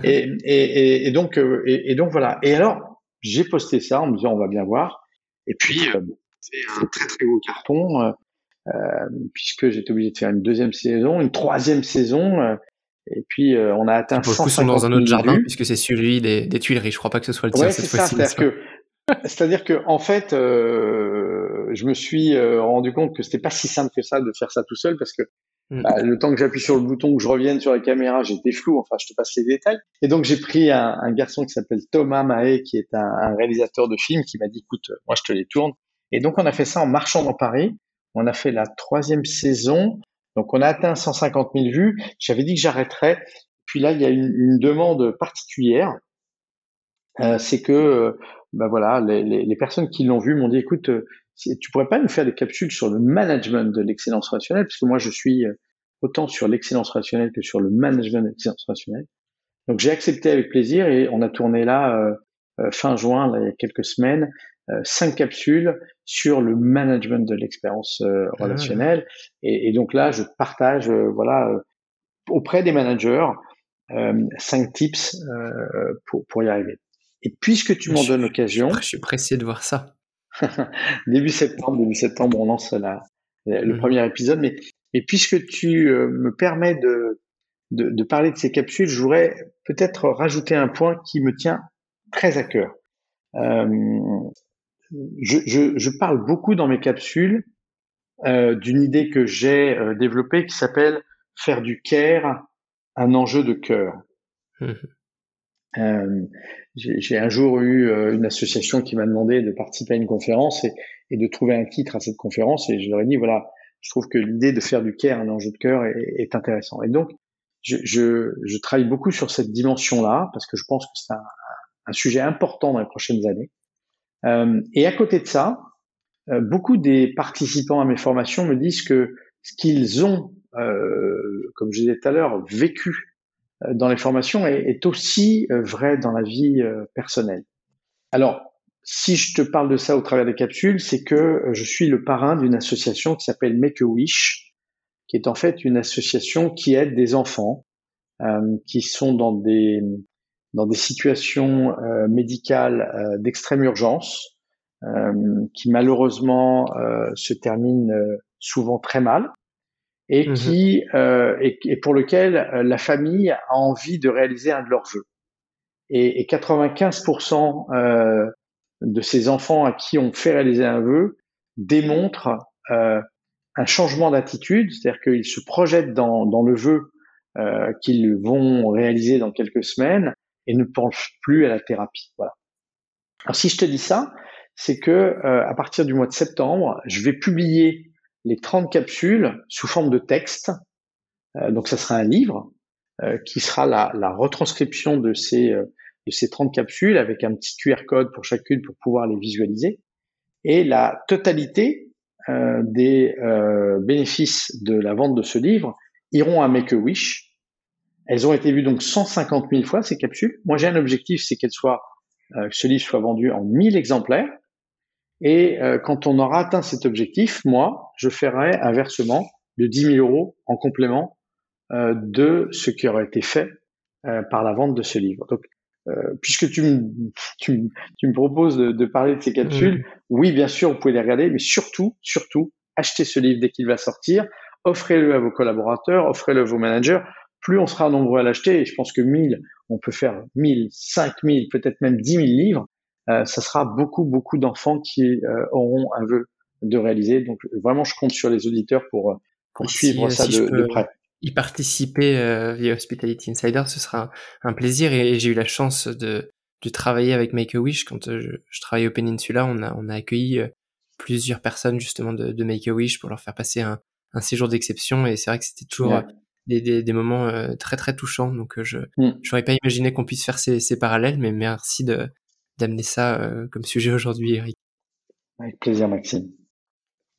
et, et, et, donc, euh, et, donc voilà. Et alors, j'ai posté ça en me disant, on va bien voir. Et puis, euh, c'est un très très gros carton. Euh, puisque j'étais obligé de faire une deuxième saison, une troisième saison. Euh, et puis euh, on a atteint. Pour le sont dans un autre jardin puisque c'est celui des, des, Tuileries. Je crois pas que ce soit le tien cette fois-ci. C'est-à-dire que, [laughs] c'est-à-dire que en fait, euh, je me suis rendu compte que c'était pas si simple que ça de faire ça tout seul parce que hmm. bah, le temps que j'appuie sur le bouton, que je revienne sur la caméra, j'étais flou. Enfin, je te passe les détails. Et donc j'ai pris un, un, garçon qui s'appelle Thomas Mahé, qui est un, un réalisateur de films, qui m'a dit "Écoute, moi je te les tourne." Et donc on a fait ça en marchant dans Paris. On a fait la troisième saison. Donc, on a atteint 150 000 vues. J'avais dit que j'arrêterais. Puis là, il y a une, demande particulière. Euh, c'est que, ben voilà, les, personnes qui l'ont vu m'ont dit, écoute, euh, tu pourrais pas nous faire des capsules sur le management de l'excellence relationnelle, puisque moi, je suis autant sur l'excellence relationnelle que sur le management de l'excellence relationnelle. Donc, j'ai accepté avec plaisir et on a tourné là fin juin, il y a quelques semaines, euh, cinq capsules sur le management de l'expérience euh, ah. relationnelle. Et, et, donc là, je partage, euh, voilà, auprès des managers, cinq tips pour, pour y arriver. Et puisque tu m'en donnes l'occasion, je suis pressé de voir ça. [laughs] début septembre, début septembre, on lance la, le mmh. premier épisode. Mais, et puisque tu me permets de, de, de, parler de ces capsules, je voudrais peut-être rajouter un point qui me tient très à cœur. Euh, je, je, je, parle beaucoup dans mes capsules euh, d'une idée que j'ai euh, développée qui s'appelle faire du care un enjeu de cœur. Mmh. Euh, j'ai un jour eu euh, une association qui m'a demandé de participer à une conférence et, et, de trouver un titre à cette conférence et je leur ai dit voilà, je trouve que l'idée de faire du care un enjeu de cœur est, est intéressant. Et donc je, je, je, travaille beaucoup sur cette dimension-là parce que je pense que c'est un, un, sujet important dans les prochaines années. Euh, et à côté de ça, euh, beaucoup des participants à mes formations me disent que ce qu'ils ont, euh, comme je disais tout à l'heure, vécu dans les formations est, aussi vrai dans la vie personnelle. Alors, si je te parle de ça au travers des capsules, c'est que je suis le parrain d'une association qui s'appelle Make a Wish, qui est en fait une association qui aide des enfants euh, qui sont dans des dans des situations euh, médicales euh, d'extrême urgence, euh, qui malheureusement se terminent souvent très mal, et mmh qui et, et, pour lequel la famille a envie de réaliser un de leurs vœux. Et, et 95% de ces enfants à qui on fait réaliser un vœu démontrent un changement d'attitude, c'est-à-dire qu'ils se projettent dans, dans le vœu euh, qu'ils vont réaliser dans quelques semaines et ne penchent plus à la thérapie. Voilà. Alors si je te dis ça, c'est que euh, à partir du mois de septembre, je vais publier les 30 capsules sous forme de texte. Euh, donc ça sera un livre euh, qui sera la, la, retranscription de ces de ces 30 capsules avec un petit QR code pour chacune pour pouvoir les visualiser. Et la totalité des bénéfices de la vente de ce livre iront à Make-A-Wish. Elles ont été vues donc 150 000 fois, ces capsules. Moi, j'ai un objectif, c'est qu'elles soient, euh, que ce livre soit vendu en 1000 exemplaires. Et euh, quand on aura atteint cet objectif, moi, je ferai un versement de 10 000 euros en complément euh, de ce qui aurait été fait euh, par la vente de ce livre. Donc, euh, puisque tu me, tu, tu me proposes de, de, parler de ces capsules, mmh. oui, bien sûr, vous pouvez les regarder, mais surtout, surtout, achetez ce livre dès qu'il va sortir, offrez-le à vos collaborateurs, offrez-le à vos managers. Plus on sera nombreux à l'acheter, et je pense que 1000, on peut faire 1000, 5000, peut-être même 10 000 livres, euh, ça sera beaucoup, beaucoup d'enfants qui euh, auront un vœu de réaliser. Donc vraiment, je compte sur les auditeurs pour, pour suivre ça de, de près y participer euh, via Hospitality Insider, ce sera un, plaisir et, j'ai eu la chance de, de travailler avec Make-A-Wish quand euh, je, je, travaillais au Peninsula. On a, on a accueilli euh, plusieurs personnes justement de, de Make-A-Wish pour leur faire passer un, un séjour d'exception et c'est vrai que c'était toujours des, des, des, moments très très touchants. Donc je mm. j'aurais pas imaginé qu'on puisse faire ces, ces parallèles, mais merci de d'amener ça comme sujet aujourd'hui, Eric. Avec plaisir, Maxime.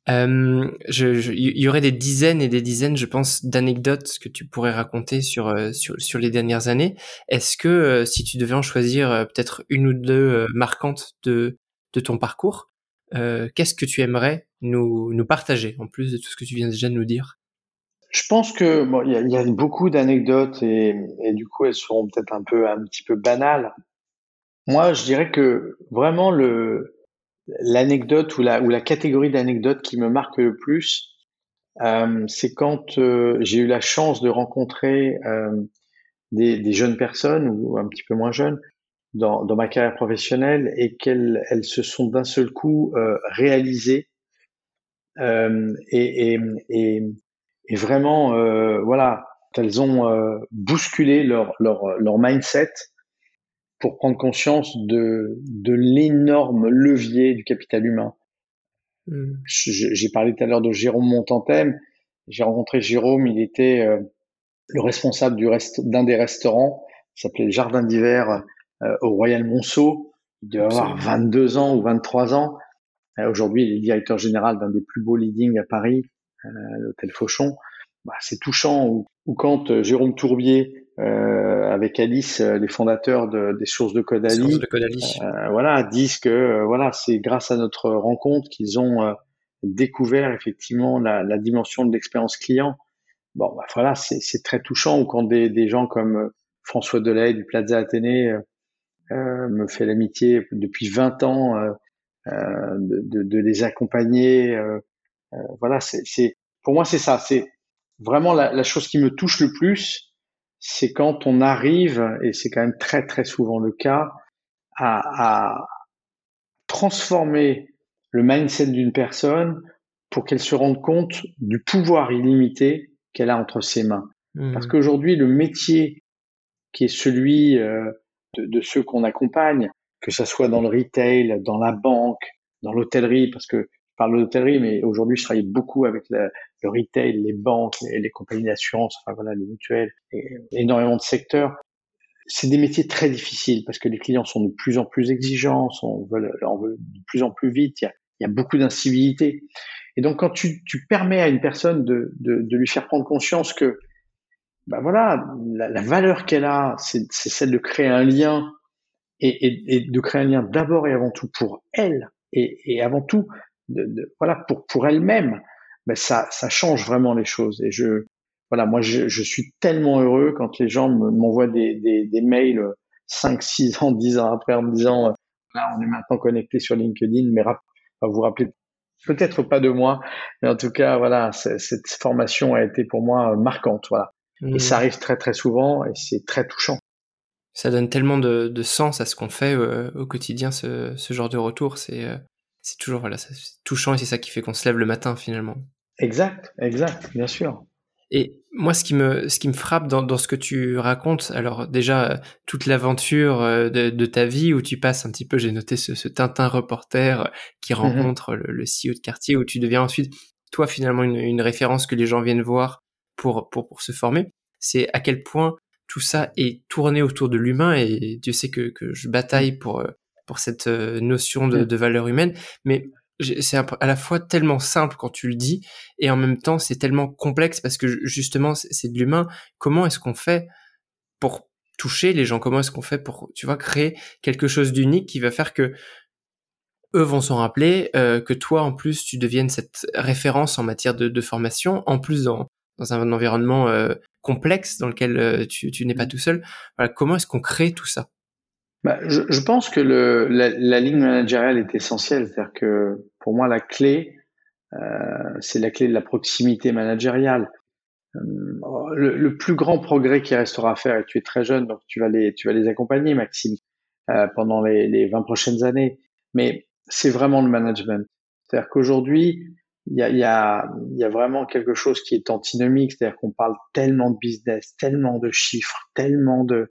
Euh, il y aurait des dizaines et des dizaines, je pense, d'anecdotes que tu pourrais raconter sur, euh, sur, sur les dernières années. Est-ce que euh, si tu devais en choisir euh, peut-être une ou deux marquantes de, de ton parcours, qu'est-ce que tu aimerais nous, nous partager en plus de tout ce que tu viens déjà de nous dire? Je pense que il y, a, y a beaucoup d'anecdotes et, et du coup elles seront peut-être un peu un petit peu banales. Moi, je dirais que vraiment le l'anecdote ou la, ou la catégorie d'anecdotes qui me marque le plus, euh, c'est quand euh, j'ai eu la chance de rencontrer euh, des, des, jeunes personnes ou un petit peu moins jeunes dans, dans ma carrière professionnelle et qu'elles elles se sont d'un seul coup euh, réalisées euh, et, et, et, et, vraiment, voilà, elles ont bousculé leur, leur, leur mindset pour prendre conscience de, de l'énorme levier du capital humain. Hmm. J'ai parlé tout à l'heure de Jérôme Montantem. J'ai rencontré Jérôme, il était euh, le responsable du d'un des restaurants, qui s'appelait le Jardin d'hiver euh, au Royal Monceau. Il devait avoir 22 ans ou 23 ans. Euh, aujourd'hui, il est directeur général d'un des plus beaux leadings à Paris, l'hôtel Fauchon. Bah, C'est touchant. Ou, ou quand Jérôme Tourbier euh, avec Alice, euh, les fondateurs de, des sources de Caudalie, de euh, voilà, disent que euh, voilà, c'est grâce à notre rencontre qu'ils ont découvert effectivement la, la dimension de l'expérience client. Bon, bah, voilà, c'est très touchant. Ou quand des, des gens comme François Delay du Plaza Athénée me fait l'amitié depuis 20 ans de, de, de, les accompagner. Voilà, c'est pour moi c'est ça. C'est vraiment la, la chose qui me touche le plus c'est quand on arrive, et c'est quand même très très souvent le cas, à, à transformer le mindset d'une personne pour qu'elle se rende compte du pouvoir illimité qu'elle a entre ses mains. Mmh. Parce qu'aujourd'hui, le métier qui est celui euh, de, de, ceux qu'on accompagne, que ce soit dans le retail, dans la banque, dans l'hôtellerie, parce que parle de l'hôtellerie, mais aujourd'hui, je travaille beaucoup avec le, retail, les banques, les, compagnies d'assurance, enfin voilà, les mutuelles, énormément de secteurs. C'est des métiers très difficiles parce que les clients sont de plus en plus exigeants, on veut, de plus en plus vite, il y a, beaucoup d'incivilité. Et donc, quand tu, permets à une personne de, lui faire prendre conscience que, ben voilà, la, valeur qu'elle a, c'est celle de créer un lien et, de créer un lien d'abord et avant tout pour elle et avant tout de, de, voilà, pour, pour elle-même, ben ça, ça change vraiment les choses. Et je, voilà, moi, je, je suis tellement heureux quand les gens m'envoient des, des, des, mails 5, 6 ans, 10 ans après en me disant, euh, là, on est maintenant connecté sur LinkedIn, mais vous rappelez peut-être pas de moi, mais en tout cas, voilà, cette formation a été pour moi marquante, voilà. Et ça mmh. arrive très très souvent et c'est très touchant. Ça donne tellement de, de sens à ce qu'on fait euh, au quotidien, ce, ce, genre de retour. C'est euh, c'est toujours voilà, touchant et c'est ça qui fait qu'on se lève le matin finalement. Exact, exact, bien sûr. Et moi, ce qui me, ce qui me frappe dans, dans ce que tu racontes, alors déjà toute l'aventure euh, de, de, ta vie où tu passes un petit peu, j'ai noté ce, ce, Tintin reporter qui mm-hmm. rencontre le, le, CEO de quartier, où tu deviens ensuite toi finalement une, une référence que les gens viennent voir pour pour, pour se former. C'est à quel point tout ça est tourné autour de l'humain et Dieu sait que, que je bataille pour euh, pour cette euh, notion de, mm. de valeur humaine. Mais c'est à la fois tellement simple quand tu le dis et en même temps c'est tellement complexe parce que justement c'est de l'humain. Comment est-ce qu'on fait pour toucher les gens? Comment est-ce qu'on fait pour, tu vois, créer quelque chose d'unique qui va faire que eux vont s'en rappeler, euh, que toi en plus tu deviennes cette référence en matière de, formation, en plus dans, dans un environnement euh, complexe dans lequel euh, tu, tu n'es pas mmh. tout seul. Voilà, comment est-ce qu'on crée tout ça? Bah, je, je, pense que le, la, la, ligne managériale est essentielle. C'est-à-dire que pour moi, la clé, euh, c'est la clé de la proximité managériale. Euh, le, le, plus grand progrès qui restera à faire, et tu es très jeune, donc tu vas les, tu vas les accompagner, Maxime, euh, pendant les, les 20 prochaines années. Mais c'est vraiment le management. C'est-à-dire qu'aujourd'hui, il y a, y, a, y a vraiment quelque chose qui est antinomique, c'est-à-dire qu'on parle tellement de business, tellement de chiffres, tellement de,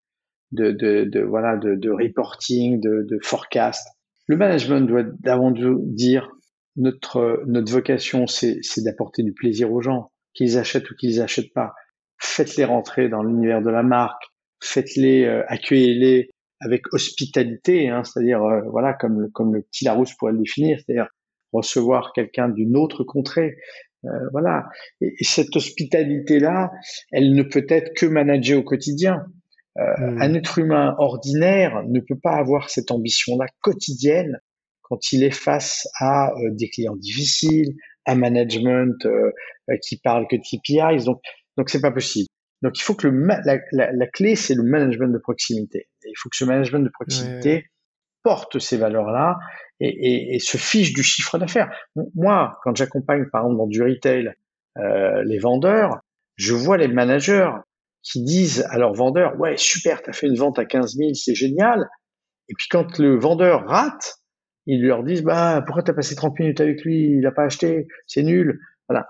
de, de, de voilà, de, de, reporting, de, de forecast. Le management doit d'avant tout dire notre, notre vocation, c'est d'apporter du plaisir aux gens, qu'ils achètent ou qu'ils achètent pas. Faites-les rentrer dans l'univers de la marque, faites-les, euh, accueillez-les avec hospitalité, hein, c'est-à-dire euh, voilà comme le, comme le petit Larousse pourrait le définir, c'est-à-dire recevoir quelqu'un d'une autre contrée. Euh, voilà. Et, et cette hospitalité-là, elle ne peut être que managée au quotidien. Euh, hmm. Un être humain ordinaire ne peut pas avoir cette ambition-là quotidienne quand il est face à euh, des clients difficiles, un management euh, qui parle que de KPIs. Donc, donc c'est pas possible. Donc, il faut que le la, la, la, clé, c'est le management de proximité. il faut que ce management de proximité porte ces valeurs-là et, et, et, se fiche du chiffre d'affaires. Moi, quand j'accompagne, par exemple, dans du retail, euh, les vendeurs, je vois les managers qui disent à leur vendeur, ouais, super, tu as fait une vente à 15 000, c'est génial. Et puis quand le vendeur rate, ils leur disent, bah, pourquoi tu as passé 30 minutes avec lui, il n'a pas acheté, c'est nul. Voilà.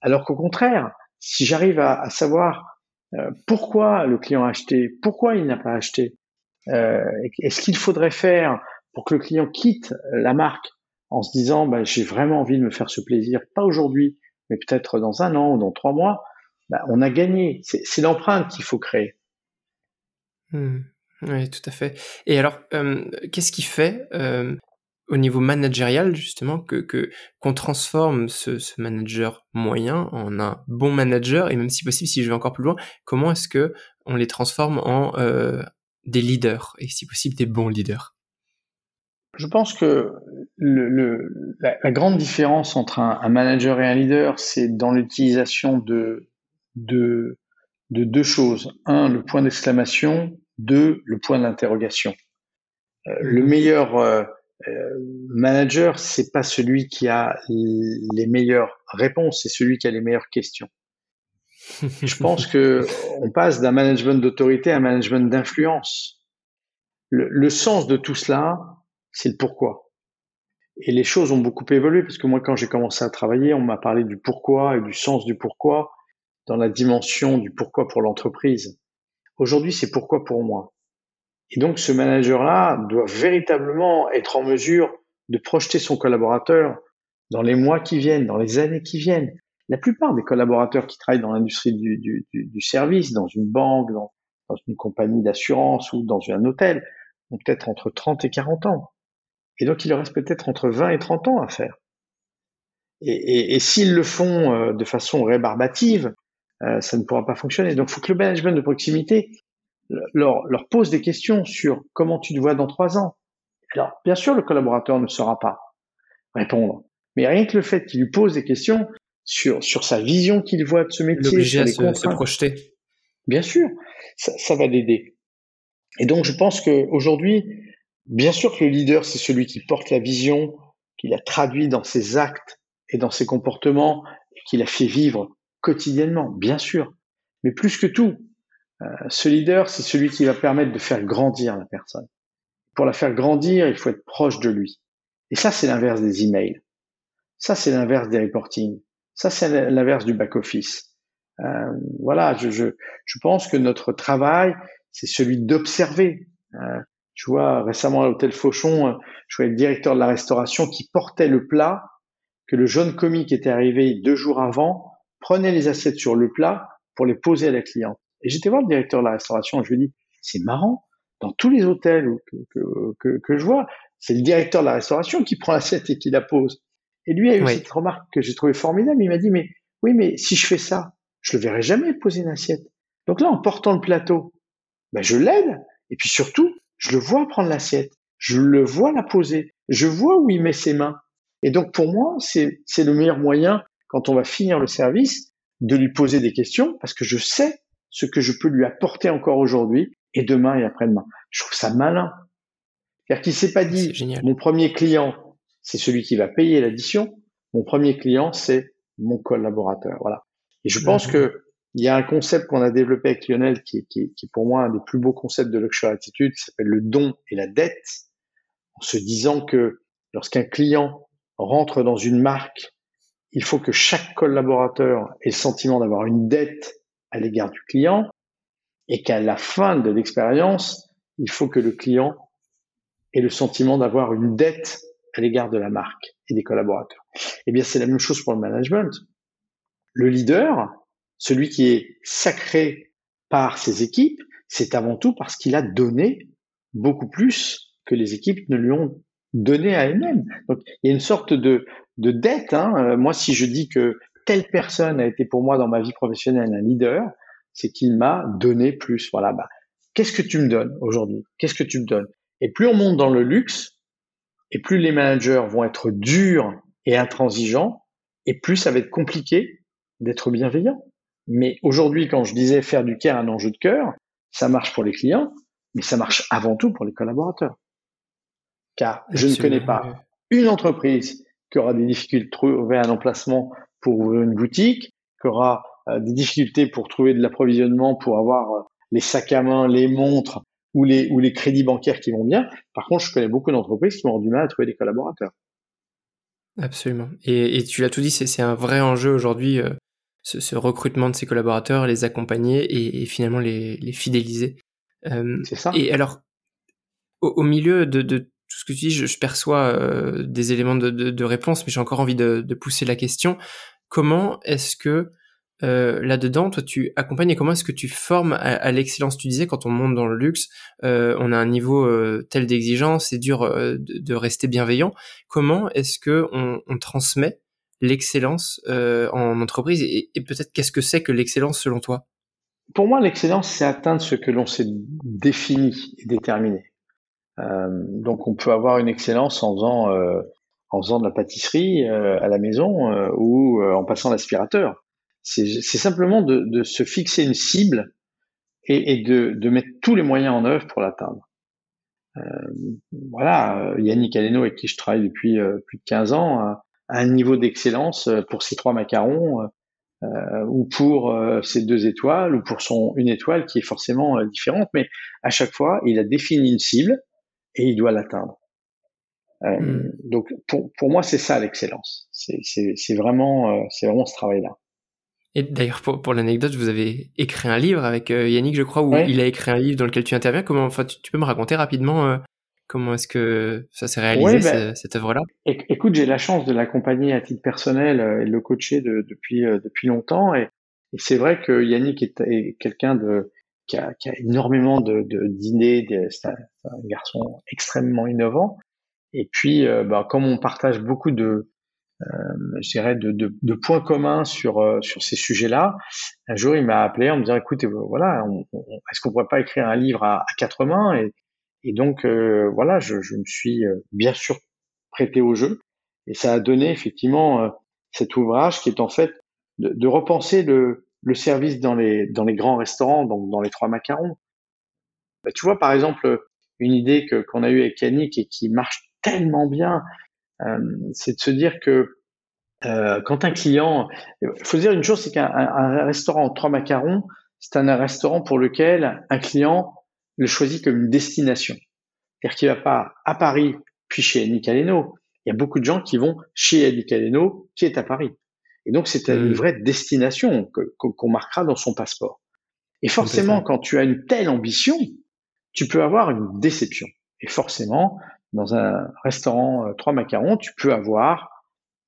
Alors qu'au contraire, si j'arrive à, savoir euh, pourquoi le client a acheté, pourquoi il n'a pas acheté, euh, est-ce qu'il faudrait faire pour que le client quitte la marque en se disant, bah, j'ai vraiment envie de me faire ce plaisir, pas aujourd'hui, mais peut-être dans un an ou dans trois mois, bah, on a gagné. C'est l'empreinte qu'il faut créer. Hmm. Oui, tout à fait. Et alors, euh, qu'est-ce qui fait euh, au niveau managérial justement que qu'on transforme ce, manager moyen en un bon manager? Et même si possible, si je vais encore plus loin, comment est-ce que on les transforme en euh, des leaders? Et si possible des bons leaders? Je pense que le, la, grande différence entre un manager et un leader, c'est dans l'utilisation de de, de deux choses. Un, le point d'exclamation. Deux, le point d'interrogation. Euh, le meilleur euh, euh, manager, c'est pas celui qui a les meilleures réponses, c'est celui qui a les meilleures questions. [laughs] Je pense que on passe d'un management d'autorité à un management d'influence. Le, le, sens de tout cela, c'est le pourquoi. Et les choses ont beaucoup évolué parce que moi, quand j'ai commencé à travailler, on m'a parlé du pourquoi et du sens du pourquoi dans la dimension du pourquoi pour l'entreprise. Aujourd'hui, c'est pourquoi pour moi. Et donc, ce manager-là doit véritablement être en mesure de projeter son collaborateur dans les mois qui viennent, dans les années qui viennent. La plupart des collaborateurs qui travaillent dans l'industrie du, du, du, service, dans une banque, dans, une compagnie d'assurance ou dans un hôtel, ont peut-être entre 30 et 40 ans. Et donc, il leur reste peut-être entre 20 et 30 ans à faire. Et s'ils le font euh, de façon rébarbative, euh, ça ne pourra pas fonctionner. Donc, il faut que le management de proximité leur, leur pose des questions sur comment tu te vois dans trois ans. Alors, bien sûr, le collaborateur ne saura pas répondre, mais rien que le fait qu'il lui pose des questions sur sur sa vision qu'il voit de ce métier, les à se, projeter. Bien sûr, ça, ça va l'aider. Et donc, je pense que aujourd'hui, bien sûr que le leader, c'est celui qui porte la vision, qui la traduit dans ses actes et dans ses comportements, et qui la fait vivre quotidiennement, bien sûr. Mais plus que tout, euh, ce leader, c'est celui qui va permettre de faire grandir la personne. Pour la faire grandir, il faut être proche de lui. Et ça, c'est l'inverse des emails. Ça, c'est l'inverse des reporting. Ça, c'est l'inverse du back-office. Euh, voilà, je, je, je, pense que notre travail, c'est celui d'observer. Euh, vois récemment à l'hôtel Fauchon, euh, je vois le directeur de la restauration qui portait le plat que le jeune comique était arrivé deux jours avant prenait les assiettes sur le plat pour les poser à la cliente. Et j'étais voir le directeur de la restauration et je lui dis, c'est marrant, dans tous les hôtels que, que, que, que je vois, c'est le directeur de la restauration qui prend l'assiette et qui la pose. Et lui a eu cette remarque que j'ai trouvée formidable. Il m'a dit, mais oui, mais si je fais ça, je le verrai jamais poser une assiette. Donc là, en portant le plateau, ben, je l'aide. Et puis surtout, je le vois prendre l'assiette. Je le vois la poser. Je vois où il met ses mains. Et donc, pour moi, c'est le meilleur moyen, quand on va finir le service, de lui poser des questions parce que je sais ce que je peux lui apporter encore aujourd'hui et demain et après-demain. Je trouve ça malin. C'est-à-dire qu'il s'est pas dit, mon premier client, c'est celui qui va payer l'addition. Mon premier client, c'est mon collaborateur. Voilà. Et je pense que il y a un concept qu'on a développé avec Lionel qui, qui, qui est pour moi un des plus beaux concepts de Luxury Attitude qui s'appelle le don et la dette. En se disant que lorsqu'un client rentre dans une marque, il faut que chaque collaborateur ait le sentiment d'avoir une dette à l'égard du client et qu'à la fin de l'expérience, il faut que le client ait le sentiment d'avoir une dette à l'égard de la marque et des collaborateurs. Eh bien, c'est la même chose pour le management. Le leader, celui qui est sacré par ses équipes, c'est avant tout parce qu'il a donné beaucoup plus que les équipes ne lui ont donné à elles-mêmes. Donc, il y a une sorte de, de dette. Hein. Euh, moi, si je dis que telle personne a été pour moi dans ma vie professionnelle un leader, c'est qu'il m'a donné plus. Voilà. Bah, qu'est-ce que tu me donnes aujourd'hui? Qu'est-ce que tu me donnes? Et plus on monte dans le luxe, et plus les managers vont être durs et intransigeants, et plus ça va être compliqué d'être bienveillant. Mais aujourd'hui, quand je disais faire du care un enjeu de cœur, ça marche pour les clients, mais ça marche avant tout pour les collaborateurs. Car je ne connais pas une entreprise qui aura des difficultés de trouver un emplacement pour une boutique, qui aura euh, des difficultés pour trouver de l'approvisionnement, pour avoir euh, les sacs à main, les montres ou les, ou les crédits bancaires qui vont bien. Par contre, je connais beaucoup d'entreprises qui ont du mal à trouver des collaborateurs. Absolument. Et, tu l'as tout dit, c'est un vrai enjeu aujourd'hui, euh, ce, recrutement de ces collaborateurs, les accompagner et, finalement les, fidéliser. c'est ça. Et alors, au, milieu de, tout ce que tu dis, je, perçois des éléments de, réponse, mais j'ai encore envie de, pousser la question. Comment est-ce que euh, là-dedans, toi, tu accompagnes et comment est-ce que tu formes à, l'excellence? Tu disais, quand on monte dans le luxe, euh, on a un niveau euh, tel d'exigence, c'est dur de, rester bienveillant. Comment est-ce que on, transmet l'excellence en entreprise? Et, peut-être qu'est-ce que c'est que l'excellence selon toi? Pour moi, l'excellence, c'est atteindre ce que l'on s'est défini et déterminé. Donc, on peut avoir une excellence en faisant en faisant de la pâtisserie à la maison ou en passant l'aspirateur. C'est simplement de, de, se fixer une cible et, et de, de, mettre tous les moyens en œuvre pour l'atteindre. Euh, voilà, euh, Yannick Aleno, avec qui je travaille depuis euh, plus de 15 ans, a, un niveau d'excellence euh, pour ses trois macarons euh, ou pour ses deux étoiles ou pour son une étoile qui est forcément différente, mais à chaque fois, il a défini une cible et il doit l'atteindre. Hmm. Donc pour, pour moi, c'est ça l'excellence. C'est vraiment, c'est vraiment ce travail-là. Et d'ailleurs, pour, pour l'anecdote, vous avez écrit un livre avec euh, Yannick, je crois, où il a écrit un livre dans lequel tu interviens. Comment, enfin, tu, peux me raconter rapidement euh, comment est-ce que ça s'est réalisé ben, cette œuvre-là? Écoute, j'ai la chance de l'accompagner à titre personnel euh, et de le coacher de, depuis depuis longtemps. Et, et c'est vrai que Yannick est, est quelqu'un de qui a, énormément de d'idées. c'est un, garçon extrêmement innovant. Et puis, bah, comme on partage beaucoup de euh, je dirais, de, de, de, points communs sur euh, sur ces sujets-là. Un jour, il m'a appelé en me disant, écoute, voilà, est-ce qu'on pourrait pas écrire un livre à, quatre mains? Et, et donc voilà, je, je, me suis bien sûr prêté au jeu et ça a donné effectivement cet ouvrage qui est en fait de, de, repenser le, le service dans les dans les grands restaurants, donc dans les trois macarons. Bah, tu vois, par exemple, une idée que qu'on a eue avec Yannick et qui marche tellement bien, euh, c'est de se dire que euh, quand un client, il faut dire une chose, c'est qu'un restaurant trois macarons, c'est un, restaurant pour lequel un client le choisit comme destination. C'est-à-dire qu'il va pas à Paris puis chez Nicaleno. Il y a beaucoup de gens qui vont chez Nicaleno qui est à Paris. Et donc c'est une mmh. vraie destination qu'on marquera dans son passeport. Et forcément, quand tu as une telle ambition, tu peux avoir une déception. Et forcément, dans un restaurant euh, trois macarons, tu peux avoir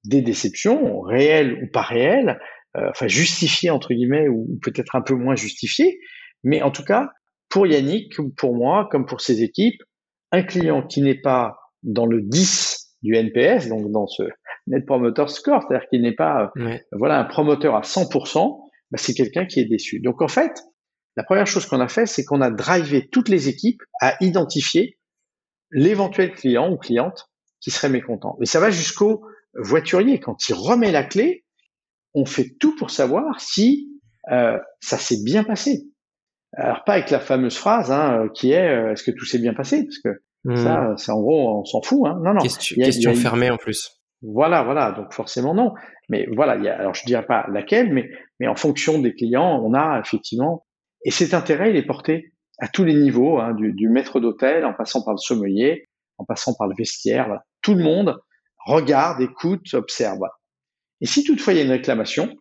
des déceptions réelles ou pas réelles, euh, enfin justifiées entre guillemets ou peut-être un peu moins justifiées, mais en tout cas pour Yannick, pour moi, comme pour ses équipes, un client qui n'est pas dans le 10 du NPS, donc dans ce Net Promoter Score, c'est-à-dire qu'il n'est pas voilà un promoteur à 100%, bah, c'est quelqu'un qui est déçu. Donc en fait, la première chose qu'on a fait, c'est qu'on a drivé toutes les équipes à identifier l'éventuel client ou cliente qui serait mécontent. Et ça va jusqu'au voiturier. Quand il remet la clé, on fait tout pour savoir si euh, ça s'est bien passé. Alors pas avec la fameuse phrase hein, qui est euh, est-ce que tout s'est bien passé? Parce que hmm. ça c'est en gros on s'en fout hein. non non. Question, fermée en plus. Voilà voilà. Donc forcément non. Mais voilà il y a, alors je dirais pas laquelle mais mais en fonction des clients on a effectivement. Et cet intérêt il est porté à tous les niveaux hein, du, du, maître d'hôtel en passant par le sommelier en passant par le vestiaire tout le monde regarde écoute observe et si toutefois il y a une réclamation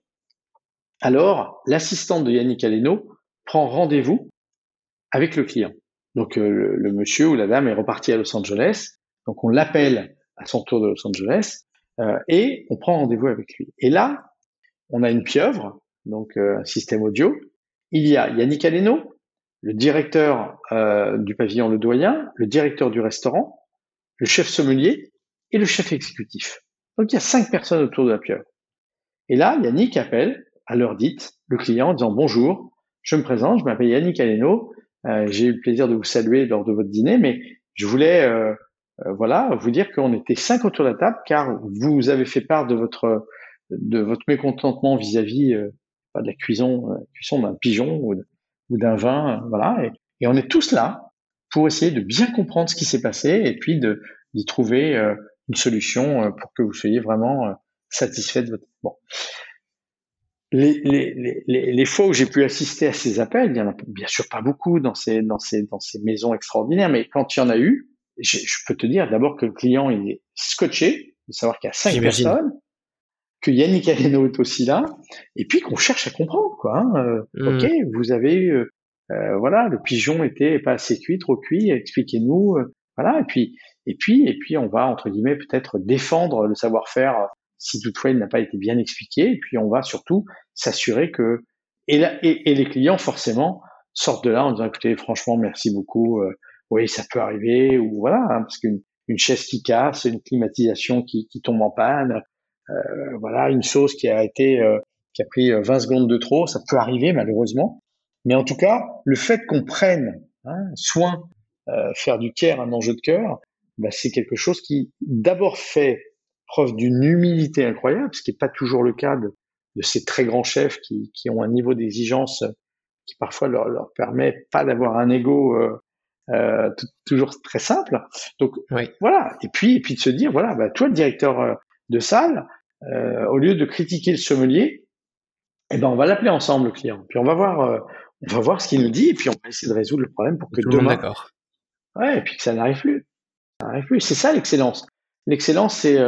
alors l'assistante de Yannick Aleno prend rendez-vous avec le client. Donc euh, le, monsieur ou la dame est reparti à Los Angeles, donc on l'appelle à son tour de Los Angeles euh, et on prend rendez-vous avec lui. Et là, on a une pieuvre, donc euh, un système audio. Il y a Yannick Aleno, le directeur du pavillon Le Doyen, le directeur du restaurant, le chef sommelier et le chef exécutif. Donc il y a cinq personnes autour de la pieuvre. Et là, Yannick appelle à l'heure dite le client en disant bonjour, je me présente, je m'appelle Yannick Aleno, j'ai eu le plaisir de vous saluer lors de votre dîner, mais je voulais euh, euh, voilà vous dire qu'on était cinq autour de la table car vous avez fait part de votre de votre mécontentement vis-à-vis de la cuisson, cuisson d'un pigeon ou, d'un vin, voilà, et, et, on est tous là pour essayer de bien comprendre ce qui s'est passé et puis de d'y trouver une solution pour que vous soyez vraiment satisfait de votre bon les, les, les, les, fois où j'ai pu assister à ces appels, il y en a bien sûr pas beaucoup dans ces, dans ces, dans ces maisons extraordinaires, mais quand il y en a eu, je, peux te dire d'abord que le client il est scotché, de savoir qu'il y a cinq personnes, que Yannick Aleno est aussi là, et puis qu'on cherche à comprendre quoi. Hein. Euh, mm. Ok, vous avez eu, euh, euh, voilà, le pigeon était pas assez cuit, trop cuit, expliquez-nous, voilà, et puis et puis et puis on va entre guillemets peut-être défendre le savoir-faire si toutefois il n'a pas été bien expliqué. Et puis on va surtout s'assurer que et, et, les clients forcément sortent de là en disant écoutez franchement merci beaucoup. Euh, oui ça peut arriver ou voilà hein, parce qu'une une chaise qui casse, une climatisation qui, qui tombe en panne, euh, voilà une sauce qui a été euh, qui a pris 20 secondes de trop, ça peut arriver malheureusement. Mais en tout cas, le fait qu'on prenne hein, soin, faire du care un enjeu de cœur, bah, c'est quelque chose qui d'abord fait preuve d'une humilité incroyable, ce qui n'est pas toujours le cas de, ces très grands chefs qui, qui ont un niveau d'exigence qui parfois leur, leur permet pas d'avoir un ego euh, euh toujours très simple. Donc voilà. Et puis et puis de se dire voilà, bah, toi le directeur euh, de salle, euh, au lieu de critiquer le sommelier, eh ben on va l'appeler ensemble le client. Puis on va voir euh, on va voir ce qu'il nous dit et puis on va essayer de résoudre le problème pour que Tout demain. d'accord. Ouais, et puis que ça n'arrive plus. Ça n'arrive plus. C'est ça l'excellence. L'excellence, c'est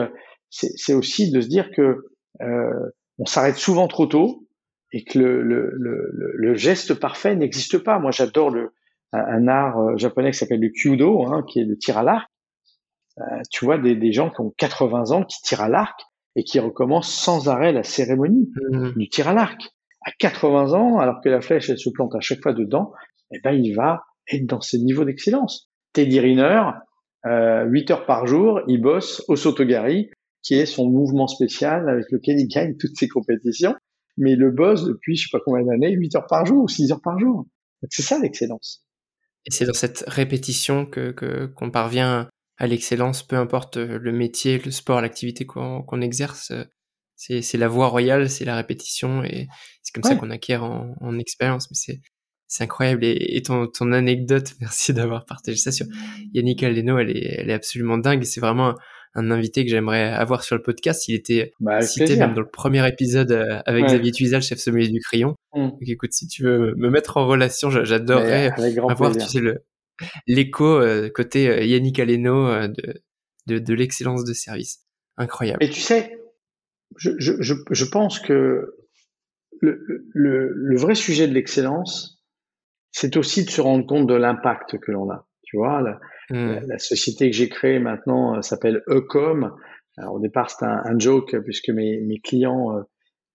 c'est aussi de se dire que euh, on s'arrête souvent trop tôt et que le, le, le, le geste parfait n'existe pas. Moi, j'adore le un, art euh, japonais qui s'appelle le kyudo, hein, qui est le tir à l'arc. Euh, tu vois des, des gens qui ont 80 ans qui tirent à l'arc et qui recommencent sans arrêt la cérémonie mmh. du tir à l'arc. À 80 ans, alors que la flèche elle se plante à chaque fois dedans, eh ben il va être dans ce niveau d'excellence. Teddy Riner, euh, 8 heures par jour, il bosse au Sotogari qui est son mouvement spécial avec lequel il gagne toutes ses compétitions. Mais le bosse depuis je sais pas combien d'années, 8 heures par jour ou 6 heures par jour. C'est ça l'excellence. Et c'est dans cette répétition que qu'on parvient à l'excellence, peu importe le métier, le sport, l'activité qu'on exerce. C'est la voie royale, c'est la répétition et c'est comme ça qu'on acquiert en, en expérience. Mais c'est c'est incroyable. Et, ton, ton anecdote, [laughs] merci d'avoir partagé ça sur Yannick Aleno, elle est, elle est absolument dingue. C'est vraiment un invité que j'aimerais avoir sur le podcast. Il était bah, cité même dans le premier épisode euh, avec Xavier Tuizal, chef sommelier du Crayon. Mm. Donc écoute, si tu veux me mettre en relation, j'adorerais avoir tu sais, le l'écho euh, côté euh, Yannick Aleno de, de, de l'excellence de service. Incroyable. Et tu sais, je, je, je pense que le, le, le vrai sujet de l'excellence, c'est aussi de se rendre compte de l'impact que l'on a. Tu vois, Mmh. La, société que j'ai créée maintenant euh, s'appelle Ecom. Alors, au départ, c'était un, joke puisque mes, mes clients euh,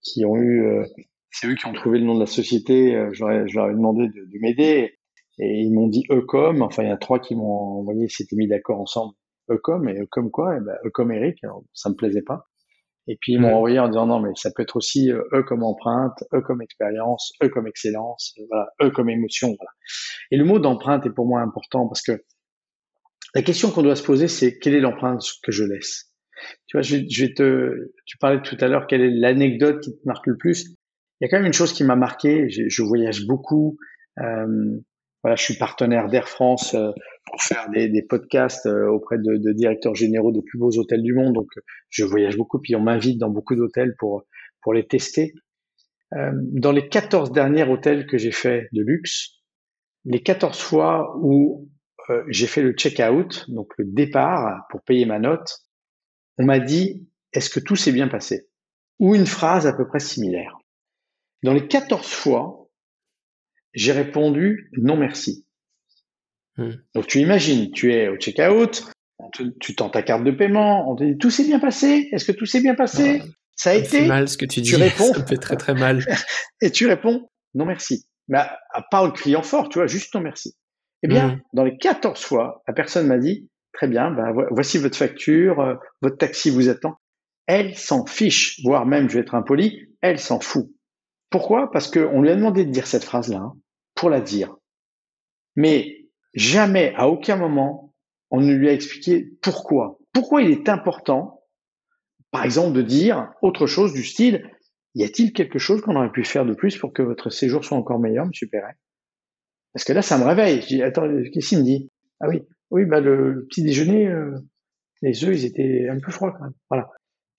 qui ont eu, euh, c'est eux qui ont trouvé le nom de la société. je, leur ai, demandé de, de m'aider et ils m'ont dit Ecom. Enfin, il y a trois qui m'ont envoyé, s'étaient mis d'accord ensemble. Ecom, et Ecom quoi? Et ben, Ecom Eric, alors, ça me plaisait pas. Et puis ils m'ont envoyé en disant non mais ça peut être aussi euh, E comme empreinte, E comme expérience, E comme excellence, euh, voilà, E comme émotion. Voilà. Et le mot d'empreinte est pour moi important parce que la question qu'on doit se poser c'est quelle est l'empreinte que je laisse? Tu vois, je, vais te, tu parlais tout à l'heure quelle est l'anecdote qui te marque le plus? Il y a quand même une chose qui m'a marqué. Je, voyage beaucoup. Euh, voilà, je suis partenaire d'Air France euh, pour faire des, podcasts euh, auprès de, de, directeurs généraux des plus beaux hôtels du monde. Donc, je voyage beaucoup, puis on m'invite dans beaucoup d'hôtels pour pour les tester. Euh, dans les 14 derniers hôtels que j'ai fait de luxe, les 14 fois où euh, j'ai fait le check-out, donc le départ pour payer ma note, on m'a dit est-ce que tout s'est bien passé? Ou une phrase à peu près similaire. Dans les 14 fois, j'ai répondu non merci. Hmm. Donc tu imagines, tu es au check-out, tu tends ta carte de paiement, on te dit tout s'est bien passé, est-ce que tout s'est bien passé? Ça a été? mal ce que tu dis, tu [laughs] réponds, ça me fait très très mal. [laughs] et tu réponds non merci. Mais à, part le criant fort, tu vois, juste non merci. Eh bien, hmm. dans les 14 fois, la personne m'a dit très bien, ben, voici votre facture, euh, votre taxi vous attend. Elle s'en fiche, voire même, je vais être impoli, elle s'en fout. Pourquoi? Parce qu'on lui a demandé de dire cette phrase-là hein, pour la dire. Mais jamais, à aucun moment, on ne lui a expliqué pourquoi. Pourquoi il est important, par exemple, de dire autre chose du style y a-t-il quelque chose qu'on aurait pu faire de plus pour que votre séjour soit encore meilleur, Monsieur Perret? Parce que là, ça me réveille. Je dis attends, qu'est-ce qu'il me dit? Ah oui, oui, bah le, petit déjeuner, euh, les œufs, ils étaient un peu froids quand même. Voilà.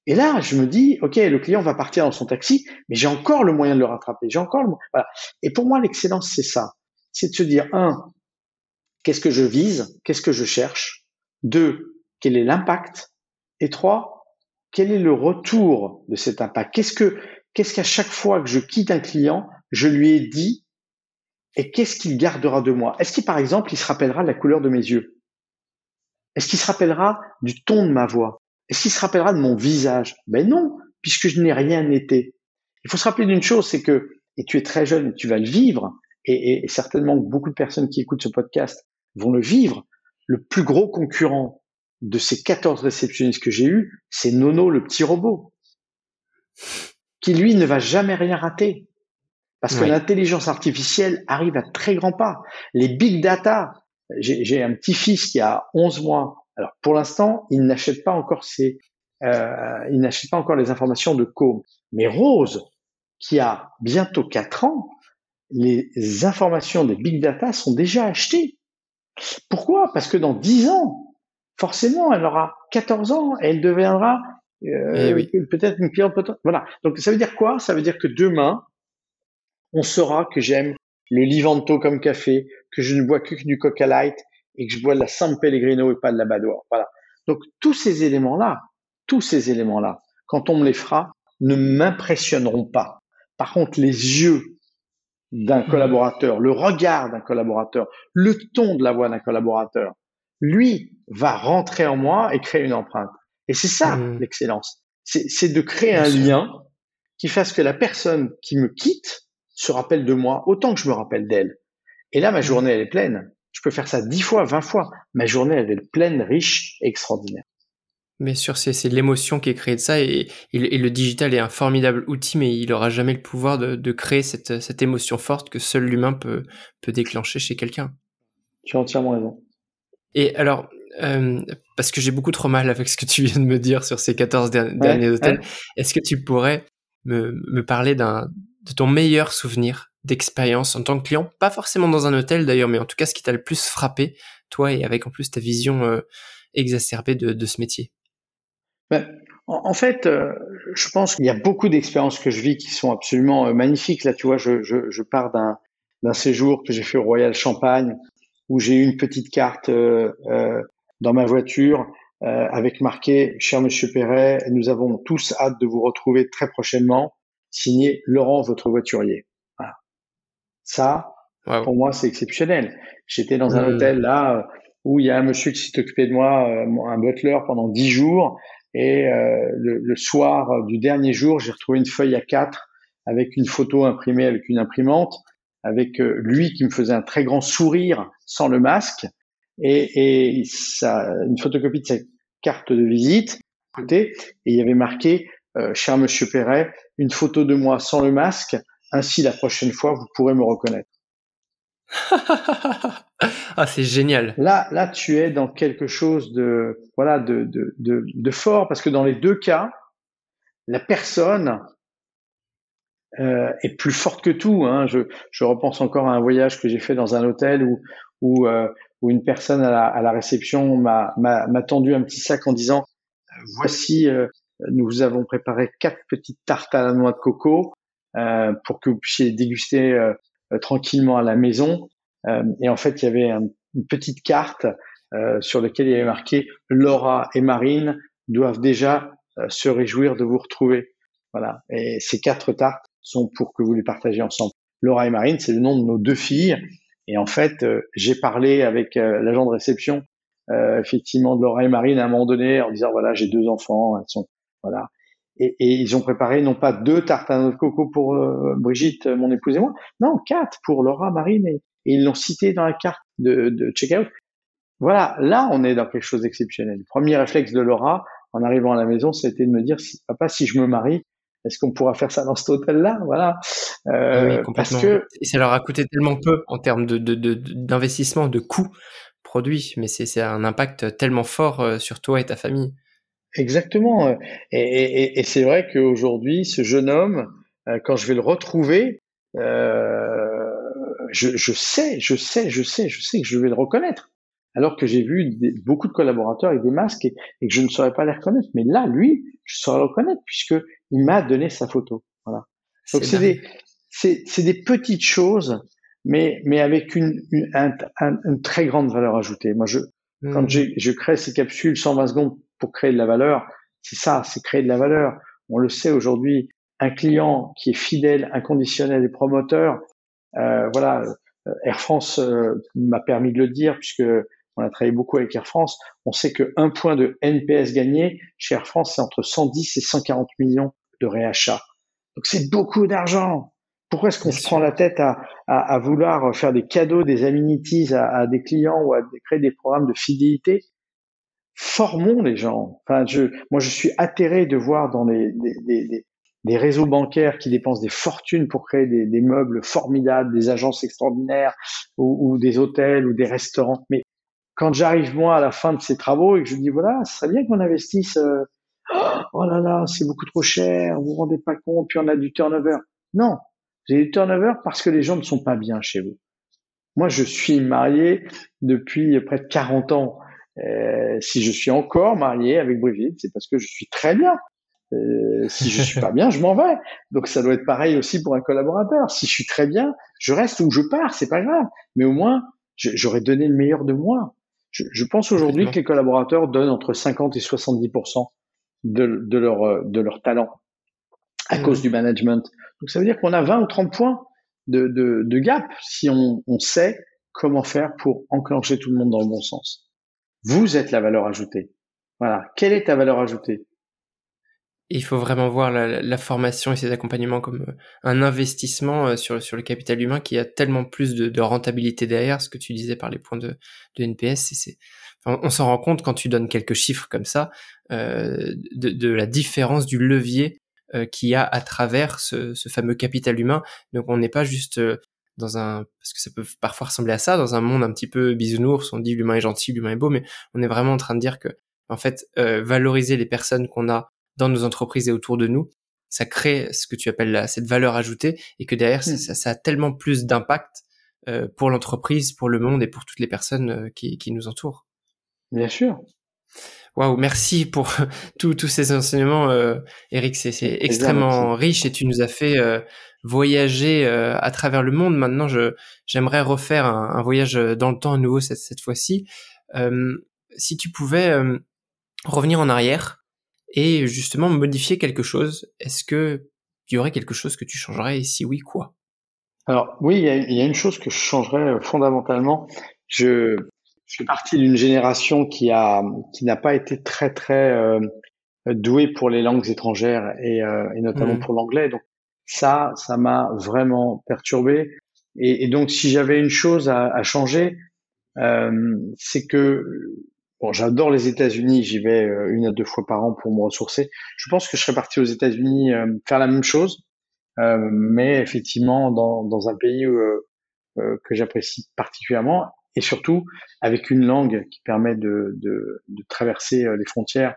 Et là, je me dis, OK, le client va partir dans son taxi, mais j'ai encore le moyen de le rattraper. J'ai encore le voilà. Et pour moi, l'excellence, c'est ça. C'est de se dire, un, qu'est-ce que je vise? Qu'est-ce que je cherche? Deux, quel est l'impact? Et trois, quel est le retour de cet impact? Qu'est-ce que, qu'est-ce qu'à chaque fois que je quitte un client, je lui ai dit et qu'est-ce qu'il gardera de moi? Est-ce qu'il, par exemple, il se rappellera de la couleur de mes yeux? Est-ce qu'il se rappellera du ton de ma voix? Est-ce qu'il se rappellera de mon visage? Ben non, puisque je n'ai rien été. Il faut se rappeler d'une chose, c'est que, et tu es très jeune tu vas le vivre, et, et, certainement beaucoup de personnes qui écoutent ce podcast vont le vivre, le plus gros concurrent de ces 14 réceptionnistes que j'ai eus, c'est Nono, le petit robot, qui lui ne va jamais rien rater. Parce que l'intelligence artificielle arrive à très grands pas. Les big data, j'ai un petit-fils qui a 11 mois, alors pour l'instant, il n'achète pas encore ses, euh, il n'achète pas encore les informations de Com. Mais Rose, qui a bientôt 4 ans, les informations des big data sont déjà achetées. Pourquoi? Parce que dans 10 ans, forcément, elle aura 14 ans et elle deviendra euh, eh peut-être une cliente Voilà. Donc ça veut dire quoi? Ça veut dire que demain, on saura que j'aime le Livanto comme café, que je ne bois que du Coca Light et que je bois de la San Pellegrino et pas de la Badois. Voilà. Donc tous ces éléments-là, tous ces éléments-là, quand on me les fera, ne m'impressionneront pas. Par contre, les yeux d'un collaborateur, le regard d'un collaborateur, le ton de la voix d'un collaborateur, lui va rentrer en moi et créer une empreinte. Et c'est ça mmh. l'excellence. C'est de créer un lien qui fasse que la personne qui me quitte se rappelle de moi autant que je me rappelle d'elle. Et là, ma journée, elle est pleine. Je peux faire ça dix fois, vingt fois. Ma journée, elle est pleine, riche et extraordinaire. Bien sûr, c'est l'émotion qui est créée de ça et, le digital est un formidable outil, mais il n'aura jamais le pouvoir de, créer cette, émotion forte que seul l'humain peut, déclencher chez quelqu'un. Tu as entièrement raison. Et alors, euh, parce que j'ai beaucoup trop mal avec ce que tu viens de me dire sur ces 14 derniers hôtels, est-ce que tu pourrais me, me parler de ton meilleur souvenir d'expérience en tant que client, pas forcément dans un hôtel d'ailleurs, mais en tout cas ce qui t'a le plus frappé, toi, et avec en plus ta vision euh, exacerbée de, ce métier ben, en, fait, euh, je pense qu'il y a beaucoup d'expériences que je vis qui sont absolument euh, magnifiques. Là, tu vois, je, je, pars d'un, d'un séjour que j'ai fait au Royal Champagne, où j'ai eu une petite carte dans ma voiture avec marqué Cher Monsieur Perret, nous avons tous hâte de vous retrouver très prochainement. Signé Laurent, votre voiturier. Ça, pour moi, c'est exceptionnel. J'étais dans un hôtel là où il y a un monsieur qui s'est occupé de moi, euh, un butler, pendant dix jours. Et euh, le, soir du dernier jour, j'ai retrouvé une feuille à quatre avec une photo imprimée avec une imprimante, avec euh, lui qui me faisait un très grand sourire sans le masque. et, et ça, une photocopie de sa carte de visite côté et il y avait marqué euh, cher Monsieur Perret, une photo de moi sans le masque, ainsi la prochaine fois vous pourrez me reconnaître. [laughs] ah, c'est génial. Là, là, tu es dans quelque chose de, voilà, de, de, de, de fort parce que dans les deux cas, la personne euh, est plus forte que tout. Hein. Je, je repense encore à un voyage que j'ai fait dans un hôtel où, où, euh, où une personne à la, à la réception m'a, m'a, tendu un petit sac en disant voici, euh, nous avons préparé quatre petites tartes à la noix de coco euh, pour que vous puissiez déguster euh, tranquillement à la maison. et en fait, il y avait une petite carte sur laquelle il y avait marqué Laura et Marine doivent déjà se réjouir de vous retrouver. Voilà. Et ces quatre tartes sont pour que vous les partagiez ensemble. Laura et Marine, c'est le nom de nos deux filles. Et en fait, j'ai parlé avec l'agent de réception euh, effectivement de Laura et Marine à un moment donné en disant voilà j'ai deux enfants, elles sont voilà. Et, et, ils ont préparé non pas deux tartes à noix de coco pour euh, Brigitte, mon épouse et moi, non quatre pour Laura, Marine et, ils l'ont cité dans la carte de, de checkout. Voilà, là on est dans quelque chose d'exceptionnel. Le premier réflexe de Laura en arrivant à la maison, c'était de me dire si, papa si je me marie, est-ce qu'on pourra faire ça dans cet hôtel-là? Voilà. Euh, oui, parce que et ça leur a coûté tellement peu en termes de d'investissement, de, de, de coûts produit, mais c'est un impact tellement fort euh, sur toi et ta famille. Exactement. Et, et, et c'est vrai qu'aujourd'hui, ce jeune homme, euh, quand je vais le retrouver, euh, je, je, sais, je sais, je sais, je sais que je vais le reconnaître. Alors que j'ai vu beaucoup de collaborateurs avec des masques et, et, que je ne saurais pas les reconnaître. Mais là, lui, je saurais le reconnaître puisque il m'a donné sa photo. Voilà. Donc c'est des, c'est des petites choses mais, mais avec une, une, une, très grande valeur ajoutée. Moi, je, mmh. quand je crée ces capsules 120 secondes pour créer de la valeur, c'est ça, c'est créer de la valeur. On le sait aujourd'hui, un client qui est fidèle, inconditionnel et promoteur, euh, voilà, euh, Air France euh, m'a permis de le dire puisque on a travaillé beaucoup avec Air France. On sait que un point de NPS gagné chez Air France, c'est entre 110 et 140 millions de réachats. Donc c'est beaucoup d'argent. Pourquoi est-ce qu'on se prend la tête à, à, à, vouloir faire des cadeaux, des amenities à, à, des clients ou à créer des programmes de fidélité? Formons les gens. Enfin, je, moi, je suis atterré de voir dans les, des, réseaux bancaires qui dépensent des fortunes pour créer des, des meubles formidables, des agences extraordinaires ou, ou, des hôtels ou des restaurants. Mais quand j'arrive moi à la fin de ces travaux et que je dis voilà, ce serait bien qu'on investisse. Euh, oh là là, c'est beaucoup trop cher, vous vous rendez pas compte, puis on a du turnover. Non, j'ai du turnover parce que les gens ne sont pas bien chez vous. Moi, je suis marié depuis près de 40 ans. Euh, si je suis encore marié avec Brigitte, c'est parce que je suis très bien. Euh, si je suis pas bien, je m'en vais. Donc ça doit être pareil aussi pour un collaborateur. Si je suis très bien, je reste ou je pars, c'est pas grave. Mais au moins, j'aurais donné le meilleur de moi. Je, je pense aujourd'hui que les collaborateurs donnent entre 50 et 70 de, de leur de leur talent à mmh. cause du management. Donc ça veut dire qu'on a 20 ou 30 points de, de, de gap si on, on, sait comment faire pour enclencher tout le monde dans le bon sens. Vous êtes la valeur ajoutée. Voilà. Quelle est ta valeur ajoutée? Il faut vraiment voir la, formation et ses accompagnements comme euh, un investissement euh, sur, le capital humain qui a tellement plus de, rentabilité derrière, ce que tu disais par les points de, de NPS. on, s'en rend compte quand tu donnes quelques chiffres comme ça, euh, de, la différence du levier qu'il y a à travers ce, ce, fameux capital humain. Donc on n'est pas juste dans un parce que ça peut parfois ressembler à ça dans un monde un petit peu bisounours on dit l'humain est gentil l'humain est beau mais on est vraiment en train de dire que en fait euh, valoriser les personnes qu'on a dans nos entreprises et autour de nous ça crée ce que tu appelles la, cette valeur ajoutée et que derrière ça, hmm. ça, a tellement plus d'impact euh, pour l'entreprise pour le monde et pour toutes les personnes qui, qui nous entourent bien sûr Waouh, merci pour [laughs] tous ces enseignements, euh, Eric. C'est extrêmement riche et tu nous as fait euh, voyager euh, à travers le monde. Maintenant, je j'aimerais refaire un, un, voyage dans le temps à nouveau cette, cette fois-ci. Euh, si tu pouvais revenir en arrière et justement modifier quelque chose, est-ce que il y aurait quelque chose que tu changerais et si oui, quoi? Alors oui, il y y a une chose que je changerais fondamentalement. Je je fais partie d'une génération qui a qui n'a pas été très très euh, douée pour les langues étrangères et, euh, et notamment mmh. pour l'anglais. Donc ça, ça m'a vraiment perturbé. Et, et, donc si j'avais une chose à, à changer, c'est que bon, j'adore les États-Unis, j'y vais une à deux fois par an pour me ressourcer. Je pense que je serais parti aux États-Unis faire la même chose, mais effectivement dans, dans un pays que j'apprécie particulièrement et surtout avec une langue qui permet de, de, de traverser les frontières.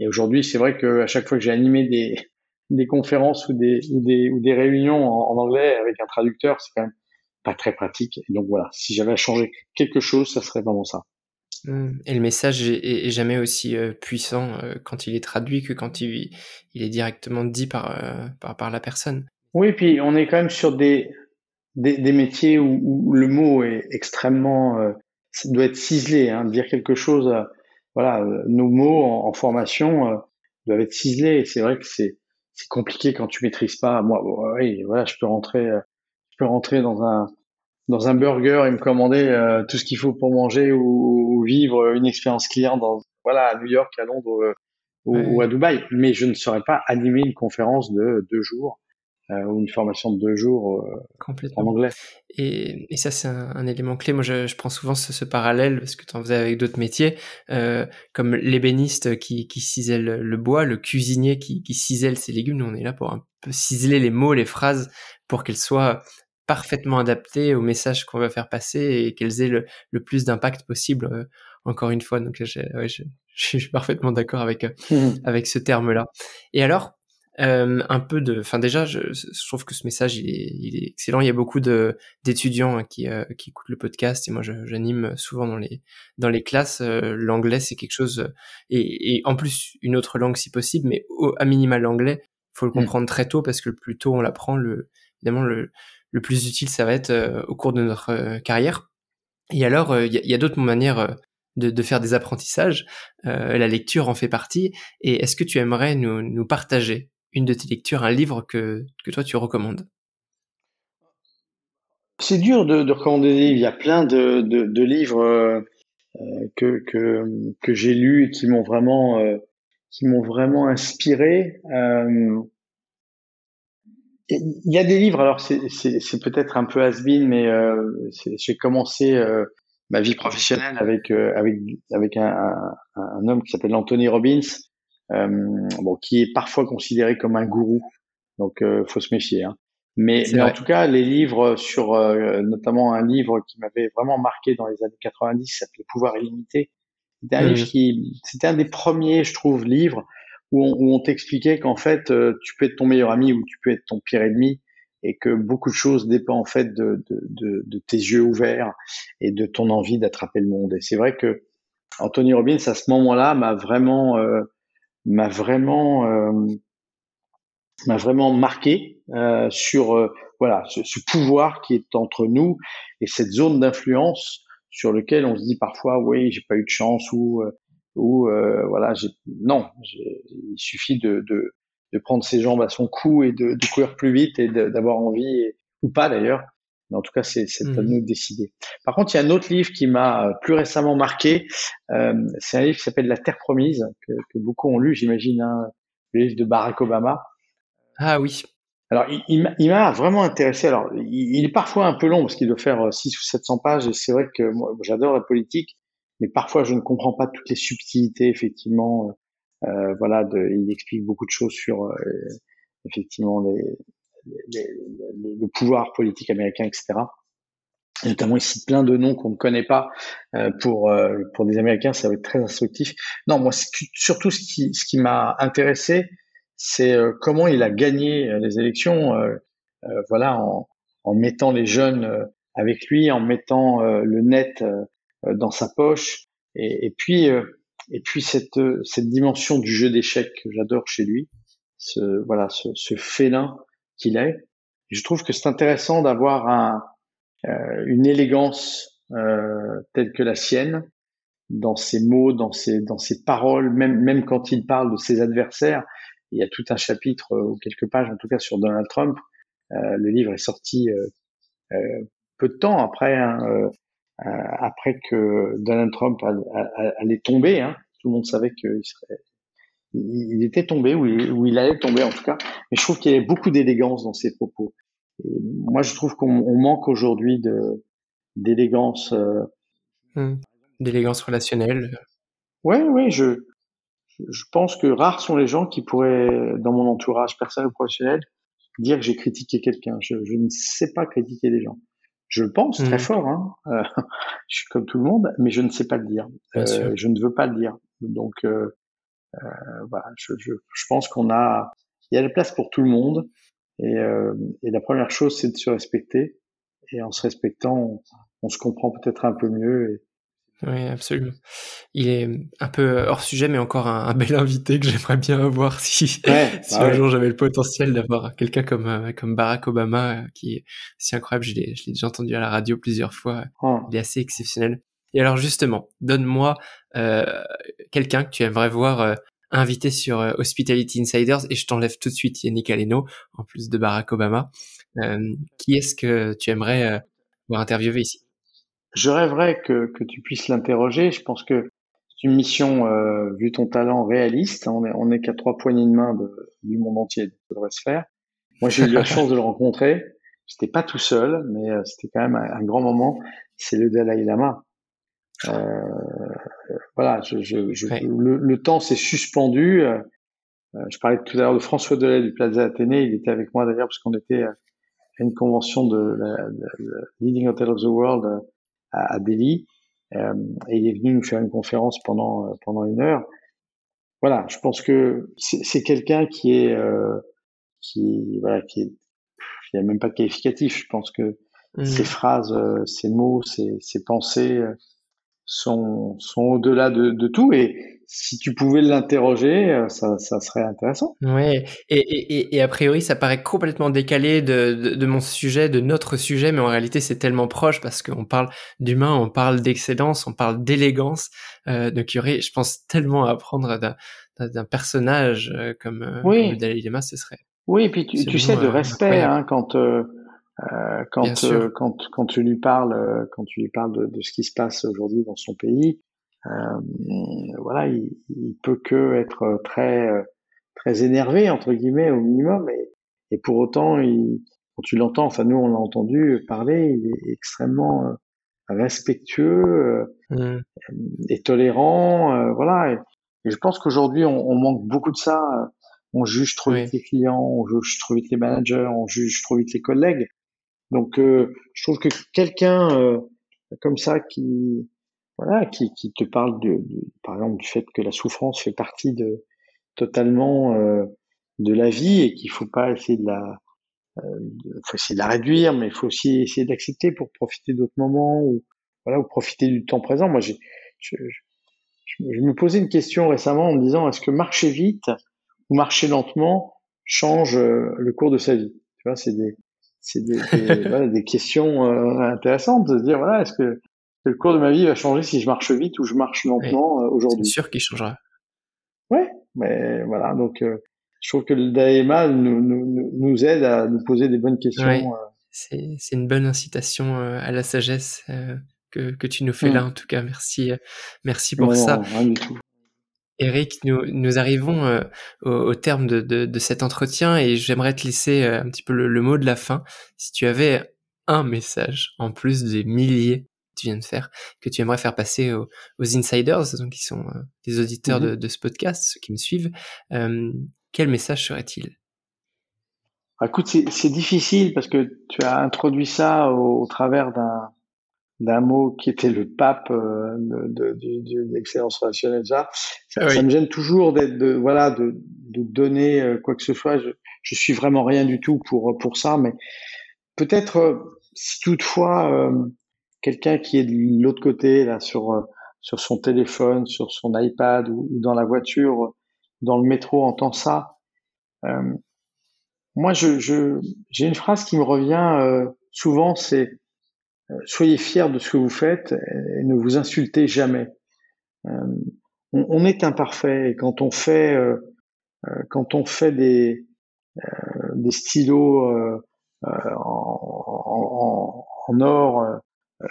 Et aujourd'hui, c'est vrai que à chaque fois que j'ai animé des, [laughs] des conférences ou des, ou des, ou des réunions en, anglais avec un traducteur, c'est quand même pas très pratique. Et donc voilà, si j'avais à changer quelque chose, ça serait vraiment ça. Mmh. Et le message est, jamais aussi euh, puissant euh, quand il est traduit que quand il, il est directement dit par, euh, par, par, la personne. Oui, puis on est quand même sur des, des, des métiers où, où, le mot est extrêmement, doit être ciselé, hein, dire quelque chose. voilà, nos mots en, en formation doivent être ciselés. Et c'est vrai que c'est c'est compliqué quand tu maîtrises pas. Moi, oui, voilà, je peux rentrer, euh, je peux rentrer dans un dans un burger et me commander euh, tout ce qu'il faut pour manger ou, vivre une expérience client dans voilà à New York, à Londres euh, ou, à Dubaï. Mais je ne saurais pas animer une conférence de deux jours euh, ou une formation de deux jours euh, en anglais. Et, et ça, c'est un, un, élément clé. Moi, je, je prends souvent ce, ce, parallèle, parce que tu en faisais avec d'autres métiers, euh, comme l'ébéniste qui, qui cisèle le bois, le cuisinier qui, qui cisèle ses légumes. Nous, on est là pour un peu ciseler les mots, les phrases, pour qu'elles soient parfaitement adaptées au message qu'on va faire passer et qu'elles aient le, le plus d'impact possible. Euh, encore une fois, donc je, ouais, je, je suis parfaitement d'accord avec mmh. avec ce terme-là. Et alors, euh, un peu de, enfin déjà, je, je, trouve que ce message il est, il est excellent. Il y a beaucoup de d'étudiants hein, qui, euh, qui écoutent le podcast et moi j'anime souvent dans les dans les classes. Euh, l'anglais c'est quelque chose et, et, en plus une autre langue si possible, mais au, à minima l'anglais, faut le mmh. comprendre très tôt parce que le plus tôt on l'apprend, le évidemment le le plus utile ça va être au cours de notre carrière. Et alors il y a, y a d'autres manières de, de, faire des apprentissages. La lecture en fait partie. Et est-ce que tu aimerais nous, nous partager une de tes lectures, un livre que, que toi tu recommandes? C'est dur de, de, recommander des livres. Il y a plein de, de, livres euh, que, que, que j'ai lus et qui m'ont vraiment, euh, qui m'ont vraiment inspiré. Euh, il y a des livres, alors c'est peut-être un peu has-been, mais euh, j'ai commencé euh, ma vie professionnelle avec euh, avec avec un, un, un homme qui s'appelle Anthony Robbins, euh, bon, qui est parfois considéré comme un gourou. Donc, euh, faut se méfier. Hein. Mais, mais en tout cas, les livres sur, euh, notamment un livre qui m'avait vraiment marqué dans les années 90, s'appelait Pouvoir illimité. C'était un livre mmh. qui, c'était un des premiers, je trouve, livres où on, où on t'expliquait qu'en fait, tu peux être ton meilleur ami ou tu peux être ton pire ennemi et que beaucoup de choses dépendent en fait de, de, de, de tes yeux ouverts et de ton envie d'attraper le monde. Et c'est vrai que Anthony Robbins, à ce moment-là, m'a vraiment euh, m'a vraiment euh, m'a vraiment marqué euh, sur euh, voilà ce, ce, pouvoir qui est entre nous et cette zone d'influence sur lequel on se dit parfois oui j'ai pas eu de chance ou ou voilà j'ai non il suffit de, de, de prendre ses jambes à son cou et de, de courir plus vite et d'avoir envie ou pas d'ailleurs mais en tout cas, c'est à mmh. nous de décider. Par contre, il y a un autre livre qui m'a euh, plus récemment marqué. Euh, c'est un livre qui s'appelle La Terre Promise, que, que beaucoup ont lu, j'imagine, hein, le livre de Barack Obama. Ah oui. Alors, il, il m'a vraiment intéressé. Alors, il, est parfois un peu long parce qu'il doit faire 6 euh, ou 700 pages. Et c'est vrai que moi, j'adore la politique, mais parfois je ne comprends pas toutes les subtilités, effectivement. Euh, voilà, de, il explique beaucoup de choses sur, euh, effectivement, les, le, pouvoir politique américain, etc. Et notamment, il cite plein de noms qu'on ne connaît pas. Euh, pour euh, pour des Américains, ça va être très instructif. Non, moi, surtout ce qui ce qui m'a intéressé, c'est euh, comment il a gagné les élections. voilà, en, en mettant les jeunes avec lui, en mettant le net dans sa poche, et, et puis et puis cette cette dimension du jeu d'échecs que j'adore chez lui. Ce voilà, ce, ce félin qu'il est. Je trouve que c'est intéressant d'avoir un, euh, une élégance euh, telle que la sienne dans ses mots, dans ses, dans ses paroles, même, même quand il parle de ses adversaires. Il y a tout un chapitre euh, ou quelques pages, en tout cas, sur Donald Trump. Euh, le livre est sorti euh, euh, peu de temps après, hein, après que Donald Trump allait tomber. Hein. Tout le monde savait qu'il serait il, était tombé, ou il, ou il, allait tomber en tout cas. Mais je trouve qu'il y avait beaucoup d'élégance dans ses propos. Et moi, je trouve qu'on manque aujourd'hui de d'élégance. Euh, Mmh. D'élégance relationnelle. Ouais, ouais, je, je pense que rares sont les gens qui pourraient, dans mon entourage personnel ou professionnel, dire que j'ai critiqué quelqu'un. Je, je, ne sais pas critiquer les gens. Je le pense très mmh. fort, hein. Euh, [laughs] je suis comme tout le monde, mais je ne sais pas le dire. Euh, je ne veux pas le dire. Donc, euh voilà, je, je, je pense qu'on a, il y a la place pour tout le monde. Et, euh, et la première chose, c'est de se respecter. Et en se respectant, on, on se comprend peut-être un peu mieux. Et, oui, absolument. Il est un peu hors sujet, mais encore un, bel invité que j'aimerais bien avoir si, [laughs] si bah un jour j'avais le potentiel d'avoir quelqu'un comme, euh, comme Barack Obama, euh, qui est si incroyable. Je l'ai, déjà entendu à la radio plusieurs fois. Oh. Il est assez exceptionnel. Et alors justement, donne-moi euh, quelqu'un que tu aimerais voir euh, invité sur Hospitality Insiders, et je t'enlève tout de suite Yannick Aleno, en plus de Barack Obama. qui est-ce que tu aimerais voir interviewer ici? Je rêverais que, tu puisses l'interroger. Je pense que c'est une mission, euh, vu ton talent, réaliste. On est, qu'à trois poignées de main du monde entier. Ça devrait se faire. Moi, j'ai eu la chance de le rencontrer. J'étais pas tout seul, mais euh, c'était quand même un, grand moment. C'est le Dalai Lama. Euh, voilà, je, je, je, le, le, temps s'est suspendu. Euh, je parlais tout à l'heure de François Delay du Plaza Athénée. Il était avec moi d'ailleurs parce qu'on était à une convention de la, Leading Hotel of the World à, à Delhi. Euh, et il est venu nous faire une conférence pendant euh, pendant une heure. Voilà, je pense que c'est quelqu'un qui est euh, qui voilà qui est il n'y a même pas de qualificatif. Je pense que mmh. ses phrases, euh, ses mots, ses, ses pensées sont sont au-delà de, de tout et si tu pouvais l'interroger, euh, ça, ça, serait intéressant. Ouais, et, et, et, a priori, ça paraît complètement décalé de, de, de, mon sujet, de notre sujet, mais en réalité, c'est tellement proche parce qu'on parle d'humain, on parle d'excellence, on parle d'élégance. Euh, donc, il y aurait, je pense, tellement à apprendre d'un personnage euh, comme, euh, oui. comme le Dalai Lama, ce serait. Oui, et puis tu, tu sais, de respect, hein, quand, euh, quand, quand, quand tu lui parles, quand tu lui parles de, de ce qui se passe aujourd'hui dans son pays, euh, voilà, il, il, peut que être très très énervé entre guillemets au minimum, et, et pour autant, il, quand tu l'entends, enfin nous on l'a entendu parler, il est extrêmement euh, respectueux mmh. et tolérant, voilà. Et, je pense qu'aujourd'hui on, on, manque beaucoup de ça. On juge trop vite les clients, on juge trop vite les managers, on juge trop vite les collègues. Donc euh, je trouve que quelqu'un euh, comme ça qui voilà, qui, qui te parle de, par exemple, du fait que la souffrance fait partie de totalement euh, de la vie et qu'il faut pas essayer de la, euh, faut essayer de la réduire, mais il faut aussi essayer d'accepter pour profiter d'autres moments ou voilà, ou profiter du temps présent. Moi, j'ai, je, je, je, me posais une question récemment en me disant est-ce que marcher vite ou marcher lentement change euh, le cours de sa vie? Tu vois, c'est des c'est des, des, [laughs] voilà, des questions euh, intéressantes de se dire voilà est-ce que le cours de ma vie va changer si je marche vite ou je marche lentement euh, aujourd'hui? C'est sûr qu'il changera. Ouais, mais voilà, donc euh, je trouve que le Daema nous, nous, nous, aide à nous poser des bonnes questions. Ouais. C'est, une bonne incitation à la sagesse que, que tu nous fais là, mm. en tout cas. Merci, merci pour ça. Rien du tout. Eric, nous, nous arrivons au, au, terme de, de, de, cet entretien et j'aimerais te laisser un petit peu le, le, mot de la fin. Si tu avais un message en plus des milliers tu viens de faire, que tu aimerais faire passer aux, insiders, donc qui sont euh, des auditeurs mm-hmm. de, ce podcast, ceux qui me suivent, euh, quel message serait-il? Bah, Écoute, c'est difficile parce que tu as introduit ça au, travers d'un d'un mot qui était le pape euh, de, de, l'excellence relationnelle. Ça, ça, ça, me gêne toujours d'être de voilà de, de donner quoi que ce soit. Je, je suis vraiment rien du tout pour pour ça, mais peut-être si toutefois quelqu'un qui est de l'autre côté, là, sur, euh, sur son téléphone, sur son iPad ou, dans la voiture, dans le métro, entend ça. Euh, moi, je, je, j'ai une phrase qui me revient euh, souvent, c'est euh, soyez fiers de ce que vous faites et ne vous insultez jamais. On, on, est imparfait et quand on fait, quand on fait des, des stylos en, en, en, or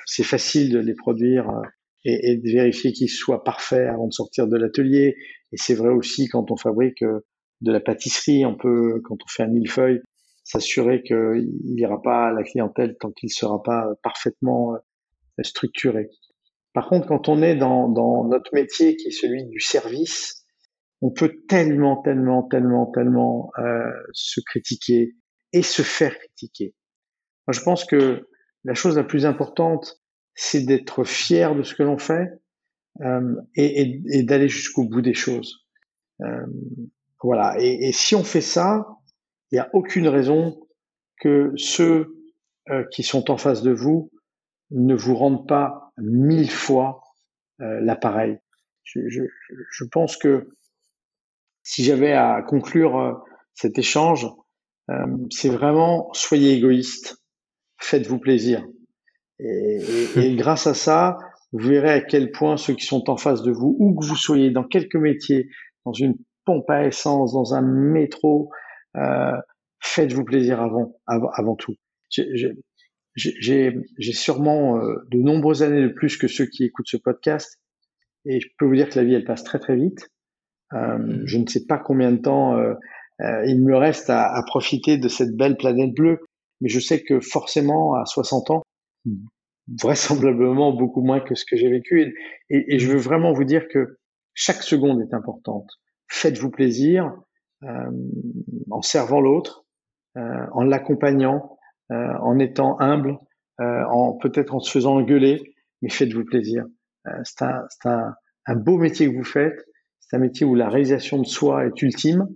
c'est facile de les produire euh, et, et de vérifier qu'ils soient parfaits avant de sortir de l'atelier. Et c'est vrai aussi quand on fabrique euh, de la pâtisserie, on peut, quand on fait un millefeuille, s'assurer qu'il n'ira pas à la clientèle tant qu'il ne sera pas parfaitement euh, structuré. Par contre, quand on est dans, dans notre métier qui est celui du service, on peut tellement, tellement, tellement, tellement euh, se critiquer et se faire critiquer. Moi, je pense que la chose la plus importante, c'est d'être fier de ce que l'on fait euh, et, et, et d'aller jusqu'au bout des choses. Euh, voilà. Et, et, si on fait ça, il n'y a aucune raison que ceux euh, qui sont en face de vous ne vous rendent pas mille fois euh, l'appareil. Je, je, je, pense que si j'avais à conclure euh, cet échange, c'est vraiment soyez égoïste, faites-vous plaisir. Et, et, et, [laughs] grâce à ça, vous verrez à quel point ceux qui sont en face de vous, où que vous soyez, dans quelque métier, dans une pompe à essence, dans un métro, faites-vous plaisir avant, avant, avant tout. J'ai sûrement euh, de nombreuses années de plus que ceux qui écoutent ce podcast, et je peux vous dire que la vie, elle passe très très vite. Euh, mmh. je ne sais pas combien de temps euh, euh, il me reste à, à, profiter de cette belle planète bleue, mais je sais que forcément, à 60 ans, [laughs] vraisemblablement beaucoup moins que ce que j'ai vécu. Et, et, et, je veux vraiment vous dire que chaque seconde est importante. Faites-vous plaisir euh, en servant l'autre, euh, en l'accompagnant, euh, en étant humble, en peut-être en se faisant engueuler, mais faites-vous plaisir. c'est un, un, un beau métier que vous faites. C'est un métier où la réalisation de soi est ultime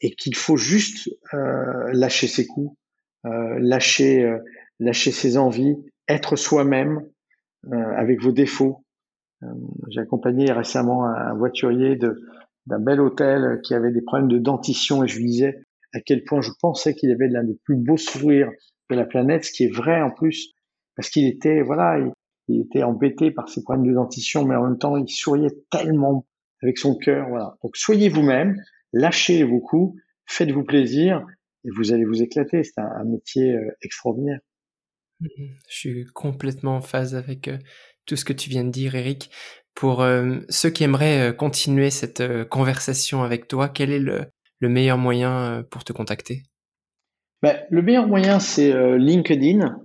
et qu'il faut juste euh, lâcher ses coups, euh, lâcher, euh, lâcher ses envies, être soi-même avec vos défauts. J'ai accompagné récemment un voiturier de, d'un bel hôtel qui avait des problèmes de dentition et je lui disais à quel point je pensais qu'il avait l'un des plus beaux sourires de la planète, ce qui est vrai en plus, parce qu'il était, voilà, il, était embêté par ses problèmes de dentition, mais en même temps, il souriait tellement avec son cœur, voilà. Donc, soyez vous-même, lâchez vos coups, faites-vous plaisir et vous allez vous éclater. C'est un, un, métier euh, extraordinaire. Mmh je suis complètement en phase avec euh, tout ce que tu viens de dire, Eric. Pour euh, ceux qui aimeraient euh, continuer cette euh, conversation avec toi, quel est le, le meilleur moyen pour te contacter? Ben, Le meilleur moyen, c'est LinkedIn.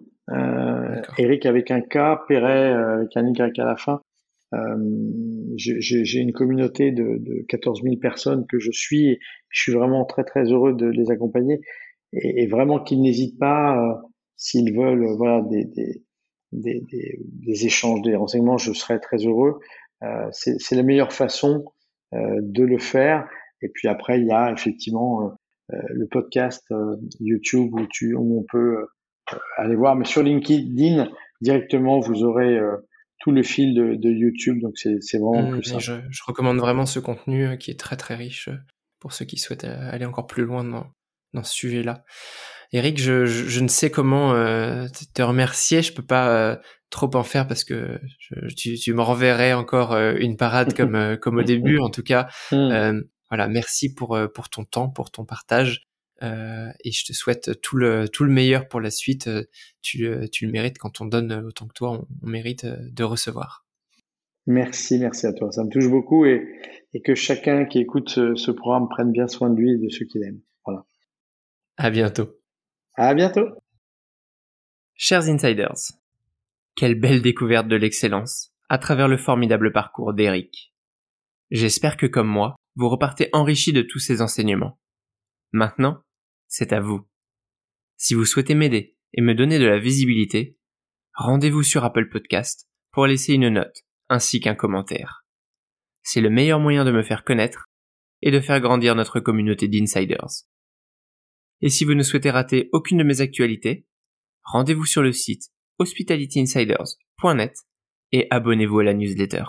Eric avec un K, Perret avec un Y à la fin. J'ai une communauté de, de 14 000 personnes que je suis et je suis vraiment très très heureux de les accompagner et, et vraiment qu'ils n'hésitent pas s'ils veulent voilà des, des des, des, des, échanges, des renseignements, je serais très heureux. Euh, c'est la meilleure façon euh, de le faire. Et puis après, il y a effectivement euh, le podcast YouTube où, tu, où on peut aller voir. Mais sur LinkedIn, directement, vous aurez tout le fil de, de YouTube. Donc c'est vraiment mmh, plus simple. Je, je, recommande vraiment ce contenu qui est très très riche pour ceux qui souhaitent aller encore plus loin dans, dans ce sujet-là. Eric, je, je, je, ne sais comment euh, te remercier. Je peux pas euh, trop en faire parce que je, tu, tu me renverrais encore euh, une parade comme comme au début. En tout cas, [laughs] hmm. voilà, merci pour pour ton temps, pour ton partage. et je te souhaite tout le tout le meilleur pour la suite. Tu tu le mérites quand on donne autant que toi, on, on mérite de recevoir. Merci, merci à toi. Ça me touche beaucoup et, et que chacun qui écoute ce, ce programme prenne bien soin de lui et de ceux qu'il aime. Voilà. À bientôt. À bientôt. Chers insiders, quelle belle découverte de l'excellence à travers le formidable parcours d'Eric. J'espère que comme moi, vous repartez enrichi de tous ces enseignements. Maintenant, c'est à vous. Si vous souhaitez m'aider et me donner de la visibilité, rendez-vous sur Apple Podcast pour laisser une note ainsi qu'un commentaire. C'est le meilleur moyen de me faire connaître et de faire grandir notre communauté d'insiders. Et si vous ne souhaitez rater aucune de mes actualités, rendez-vous sur le site hospitalityinsiders.net et abonnez-vous à la newsletter.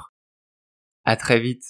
À très vite!